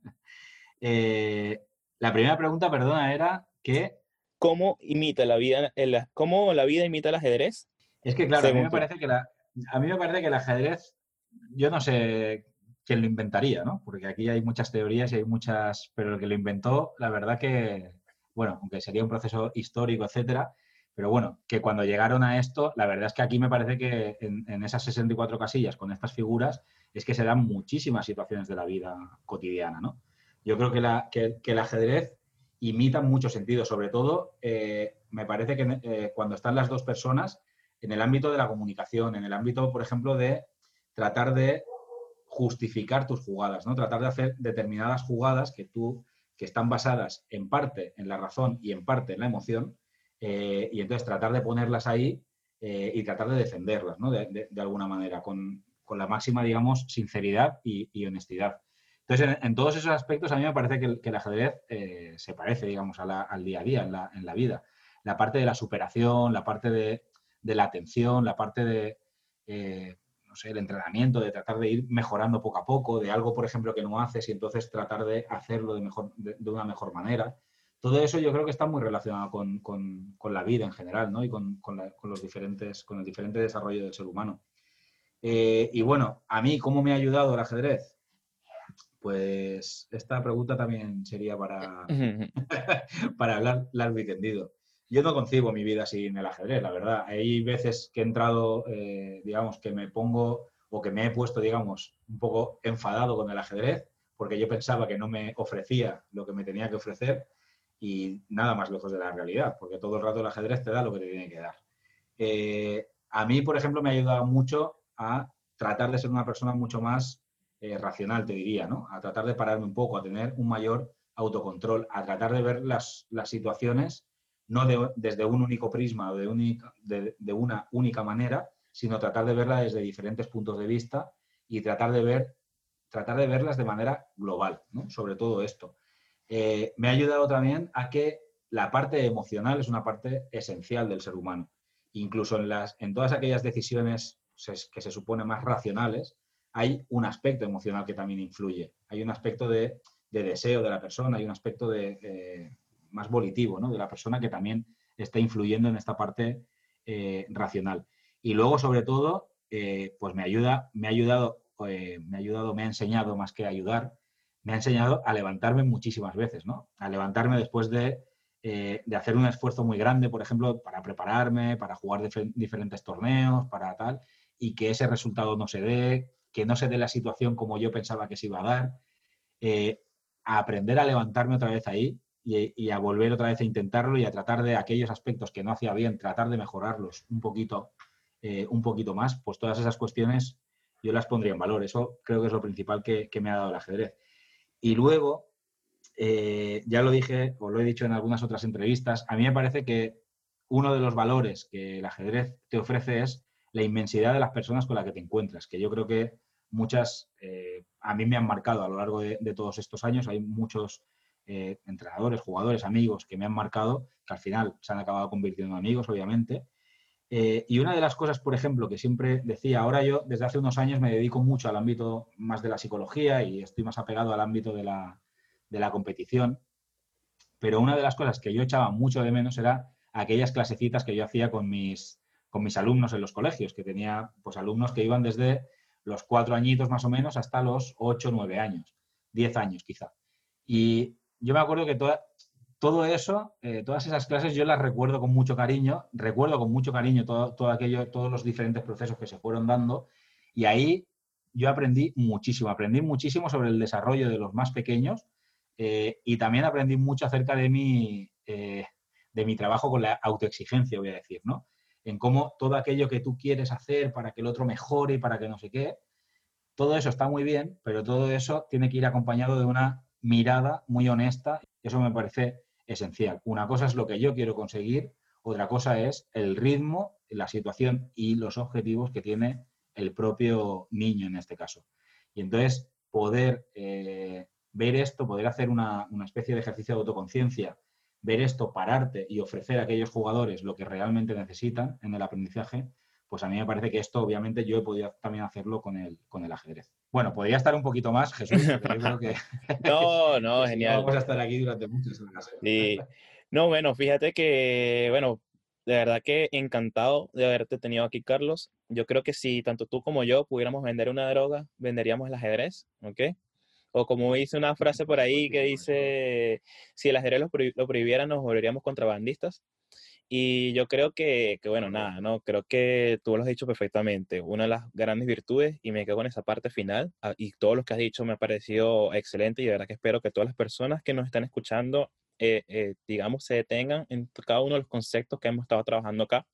Eh, la primera pregunta, perdona, era que... ¿Cómo imita la vida, el, cómo la vida imita el ajedrez? Es que, claro, a mí, me parece que la, a mí me parece que el ajedrez, yo no sé quién lo inventaría, ¿no? Porque aquí hay muchas teorías y hay muchas, pero el que lo inventó, la verdad que bueno, aunque sería un proceso histórico, etcétera, pero bueno, que cuando llegaron a esto, la verdad es que aquí me parece que en, esas 64 casillas con estas figuras es que se dan muchísimas situaciones de la vida cotidiana, ¿no? Yo creo que, el ajedrez imita mucho sentido, sobre todo eh, me parece que eh, cuando están las dos personas en el ámbito de la comunicación, en el ámbito, por ejemplo, de tratar de justificar tus jugadas, ¿no? Tratar de hacer determinadas jugadas que tú que están basadas en parte en la razón y en parte en la emoción, eh, y entonces tratar de ponerlas ahí y tratar de defenderlas, ¿no? De, alguna manera, con, la máxima, digamos, sinceridad y, honestidad. Entonces, en, todos esos aspectos, a mí me parece que el, ajedrez eh, se parece, digamos, al día a día, en la, vida. La parte de la superación, la parte de, la atención, la parte de el entrenamiento, de tratar de ir mejorando poco a poco, de algo, por ejemplo, que no haces y entonces tratar de hacerlo de, mejor, de, una mejor manera. Todo eso yo creo que está muy relacionado con, la vida en general ¿no? y con, los diferentes, con el diferente desarrollo del ser humano. Eh, y bueno, a mí, ¿cómo me ha ayudado el ajedrez? Pues esta pregunta también sería para, para hablar largo y tendido yo no concibo mi vida sin el ajedrez, la verdad. Hay veces que he entrado, eh, digamos, que me pongo o que me he puesto, digamos, un poco enfadado con el ajedrez, porque yo pensaba que no me ofrecía lo que me tenía que ofrecer y nada más lejos de la realidad, porque todo el rato el ajedrez te da lo que te tiene que dar. Eh, a mí, por ejemplo, me ha ayudado mucho a tratar de ser una persona mucho más eh, racional, te diría, ¿no? A tratar de pararme un poco, a tener un mayor autocontrol, a tratar de ver las, las situaciones no desde un único prisma o de, de, una única manera, sino tratar de verla desde diferentes puntos de vista y tratar de, ver, tratar de verlas de manera global, sobre todo esto. Eh, me ha ayudado también a que la parte emocional es una parte esencial del ser humano. Incluso en, las, en todas aquellas decisiones que se supone más racionales, hay un aspecto emocional que también influye. Hay un aspecto de, deseo de la persona, hay un aspecto de, eh, más volitivo de la persona que también está influyendo en esta parte eh, racional. Y luego, sobre todo, eh, pues me ayuda, me ha ayudado, me ha ayudado, me ha enseñado más que ayudar, me ha enseñado a levantarme muchísimas veces, ¿no? A levantarme después de de hacer un esfuerzo muy grande, por ejemplo, para prepararme, para jugar diferentes torneos, para tal, y que ese resultado no se dé, que no se dé la situación como yo pensaba que se iba a dar, eh, a aprender a levantarme otra vez ahí y, a volver otra vez a intentarlo y a tratar de aquellos aspectos que no hacía bien, tratar de mejorarlos un poquito, eh, un poquito más, pues todas esas cuestiones yo las pondría en valor. Eso creo que es lo principal que, me ha dado el ajedrez. Y luego, eh, ya lo dije o lo he dicho en algunas otras entrevistas, a mí me parece que uno de los valores que el ajedrez te ofrece es la inmensidad de las personas con las que te encuentras, que yo creo que muchas eh, a mí me han marcado a lo largo de, todos estos años. Hay muchos eh, entrenadores, jugadores, amigos que me han marcado, que al final se han acabado convirtiendo en amigos, obviamente. Eh, y una de las cosas, por ejemplo, que siempre decía, ahora yo desde hace unos años me dedico mucho al ámbito más de la psicología y estoy más apegado al ámbito de la, de la competición, pero una de las cosas que yo echaba mucho de menos era aquellas clasecitas que yo hacía con mis, con mis alumnos en los colegios, que tenía pues alumnos que iban desde los cuatro añitos más o menos hasta los ocho, nueve años, diez años quizá. Y yo me acuerdo que todo eso, eh, todas esas clases yo las recuerdo con mucho cariño, recuerdo con mucho cariño todo, aquello, todos los diferentes procesos que se fueron dando y ahí yo aprendí muchísimo, aprendí muchísimo sobre el desarrollo de los más pequeños eh, y también aprendí mucho acerca de mi, eh, de mi trabajo con la autoexigencia, voy a decir, ¿no? En cómo todo aquello que tú quieres hacer para que el otro mejore y para que no sé qué, todo eso está muy bien, pero todo eso tiene que ir acompañado de una mirada muy honesta. Eso me parece esencial. Una cosa es lo que yo quiero conseguir, otra cosa es el ritmo, la situación y los objetivos que tiene el propio niño en este caso. Y entonces poder eh, ver esto, poder hacer una, una especie de ejercicio de autoconciencia ver esto, pararte y ofrecer a aquellos jugadores lo que realmente necesitan en el aprendizaje, pues a mí me parece que esto obviamente yo he podido también hacerlo con el, con el ajedrez. Bueno, podría estar un poquito más, Jesús, pero yo creo que... no, no, genial. vamos a estar aquí durante muchas horas. Sí. No, bueno, fíjate que, bueno, de verdad que encantado de haberte tenido aquí, Carlos. Yo creo que si tanto tú como yo pudiéramos vender una droga, venderíamos el ajedrez, ¿ok? O como dice una frase por ahí que dice, si el ajedrez lo, lo prohibiera, nos volveríamos contrabandistas. Y yo creo que, que, bueno, nada, ¿no? Creo que tú lo has dicho perfectamente. Una de las grandes virtudes, y me quedo con esa parte final, ah, y todo lo que has dicho me ha parecido excelente, y de verdad que espero que todas las personas que nos están escuchando, eh, eh, digamos, se detengan en cada uno de los conceptos que hemos estado trabajando acá.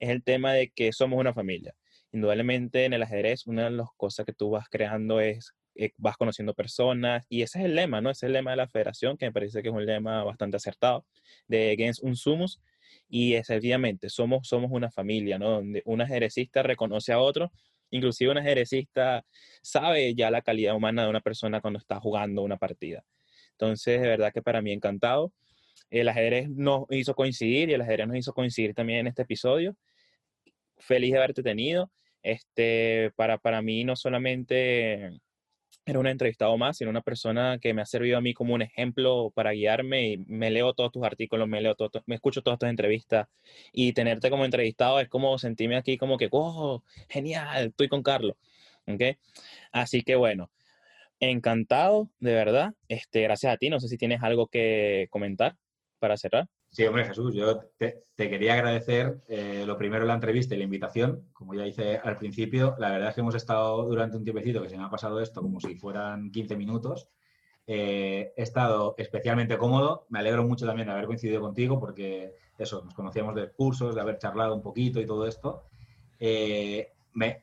Es el tema de que somos una familia. Indudablemente en el ajedrez, una de las cosas que tú vas creando es eh, vas conociendo personas y ese es el lema, ¿no? Ese es el lema de la federación, que me parece que es un lema bastante acertado, de Gens un sumus, y efectivamente somos, somos una familia, ¿no? Donde un ajedrecista reconoce a otro, inclusive un ajedrecista sabe ya la calidad humana de una persona cuando está jugando una partida. Entonces, de verdad que para mí encantado. El ajedrez nos hizo coincidir y el ajedrez nos hizo coincidir también en este episodio. Feliz de haberte tenido. Este, para, para mí no solamente era un entrevistado más, sino una persona que me ha servido a mí como un ejemplo para guiarme y me leo todos tus artículos, me leo todo, me escucho todas tus entrevistas y tenerte como entrevistado es como sentirme aquí como que, oh, genial, estoy con Carlos. ¿Okay? Así que bueno, encantado, de verdad. Este, gracias a ti. No sé si tienes algo que comentar para cerrar. Sí, hombre, Jesús, yo te, quería agradecer eh, lo primero la entrevista y la invitación. Como ya hice al principio, la verdad es que hemos estado durante un tiempecito que se me ha pasado esto como si fueran 15 minutos. Eh, he estado especialmente cómodo. Me alegro mucho también de haber coincidido contigo porque eso, nos conocíamos de cursos, de haber charlado un poquito y todo esto. Eh,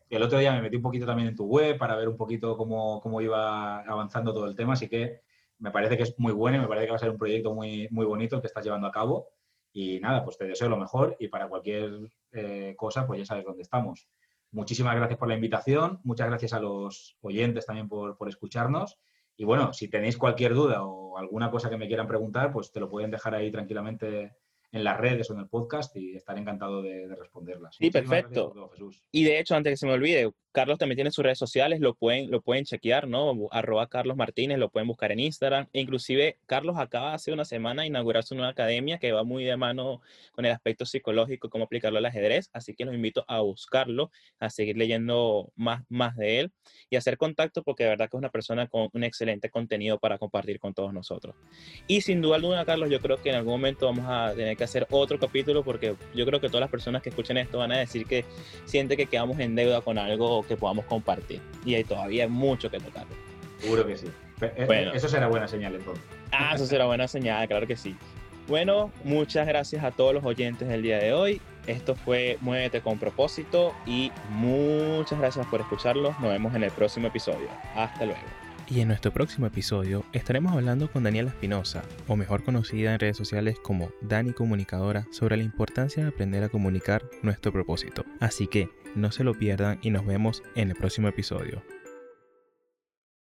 el otro día me metí un poquito también en tu web para ver un poquito cómo, cómo iba avanzando todo el tema, así que me parece que es muy bueno y me parece que va a ser un proyecto muy, muy bonito el que estás llevando a cabo. Y nada, pues te deseo lo mejor y para cualquier eh, cosa, pues ya sabes dónde estamos. Muchísimas gracias por la invitación, muchas gracias a los oyentes también por, por escucharnos. Y bueno, si tenéis cualquier duda o alguna cosa que me quieran preguntar, pues te lo pueden dejar ahí tranquilamente en las redes o en el podcast y estaré encantado de, responderlas. Sí, perfecto. Y de hecho, antes que se me olvide, Carlos también tiene sus redes sociales, lo pueden, lo pueden chequear, ¿no? Arroba Carlos Martínez, lo pueden buscar en Instagram. E inclusive, Carlos acaba hace una semana de inaugurar su nueva academia que va muy de mano con el aspecto psicológico, cómo aplicarlo al ajedrez. Así que los invito a buscarlo, a seguir leyendo más, más de él y hacer contacto porque de verdad que es una persona con un excelente contenido para compartir con todos nosotros. Y sin duda alguna, Carlos, yo creo que en algún momento vamos a tener que hacer otro capítulo porque yo creo que todas las personas que escuchen esto van a decir que siente que quedamos en deuda con algo que podamos compartir. Y hay todavía mucho que tocar. Seguro que sí. Eh, bueno. Eso será buena señal entonces. Ah, eso será buena señal, claro que sí. Bueno, muchas gracias a todos los oyentes del día de hoy. Esto fue Muévete con propósito y muchas gracias por escucharlos. Nos vemos en el próximo episodio. Hasta luego. Y en nuestro próximo episodio estaremos hablando con Daniela Espinosa, o mejor conocida en redes sociales como Dani Comunicadora, sobre la importancia de aprender a comunicar nuestro propósito. Así que no se lo pierdan y nos vemos en el próximo episodio.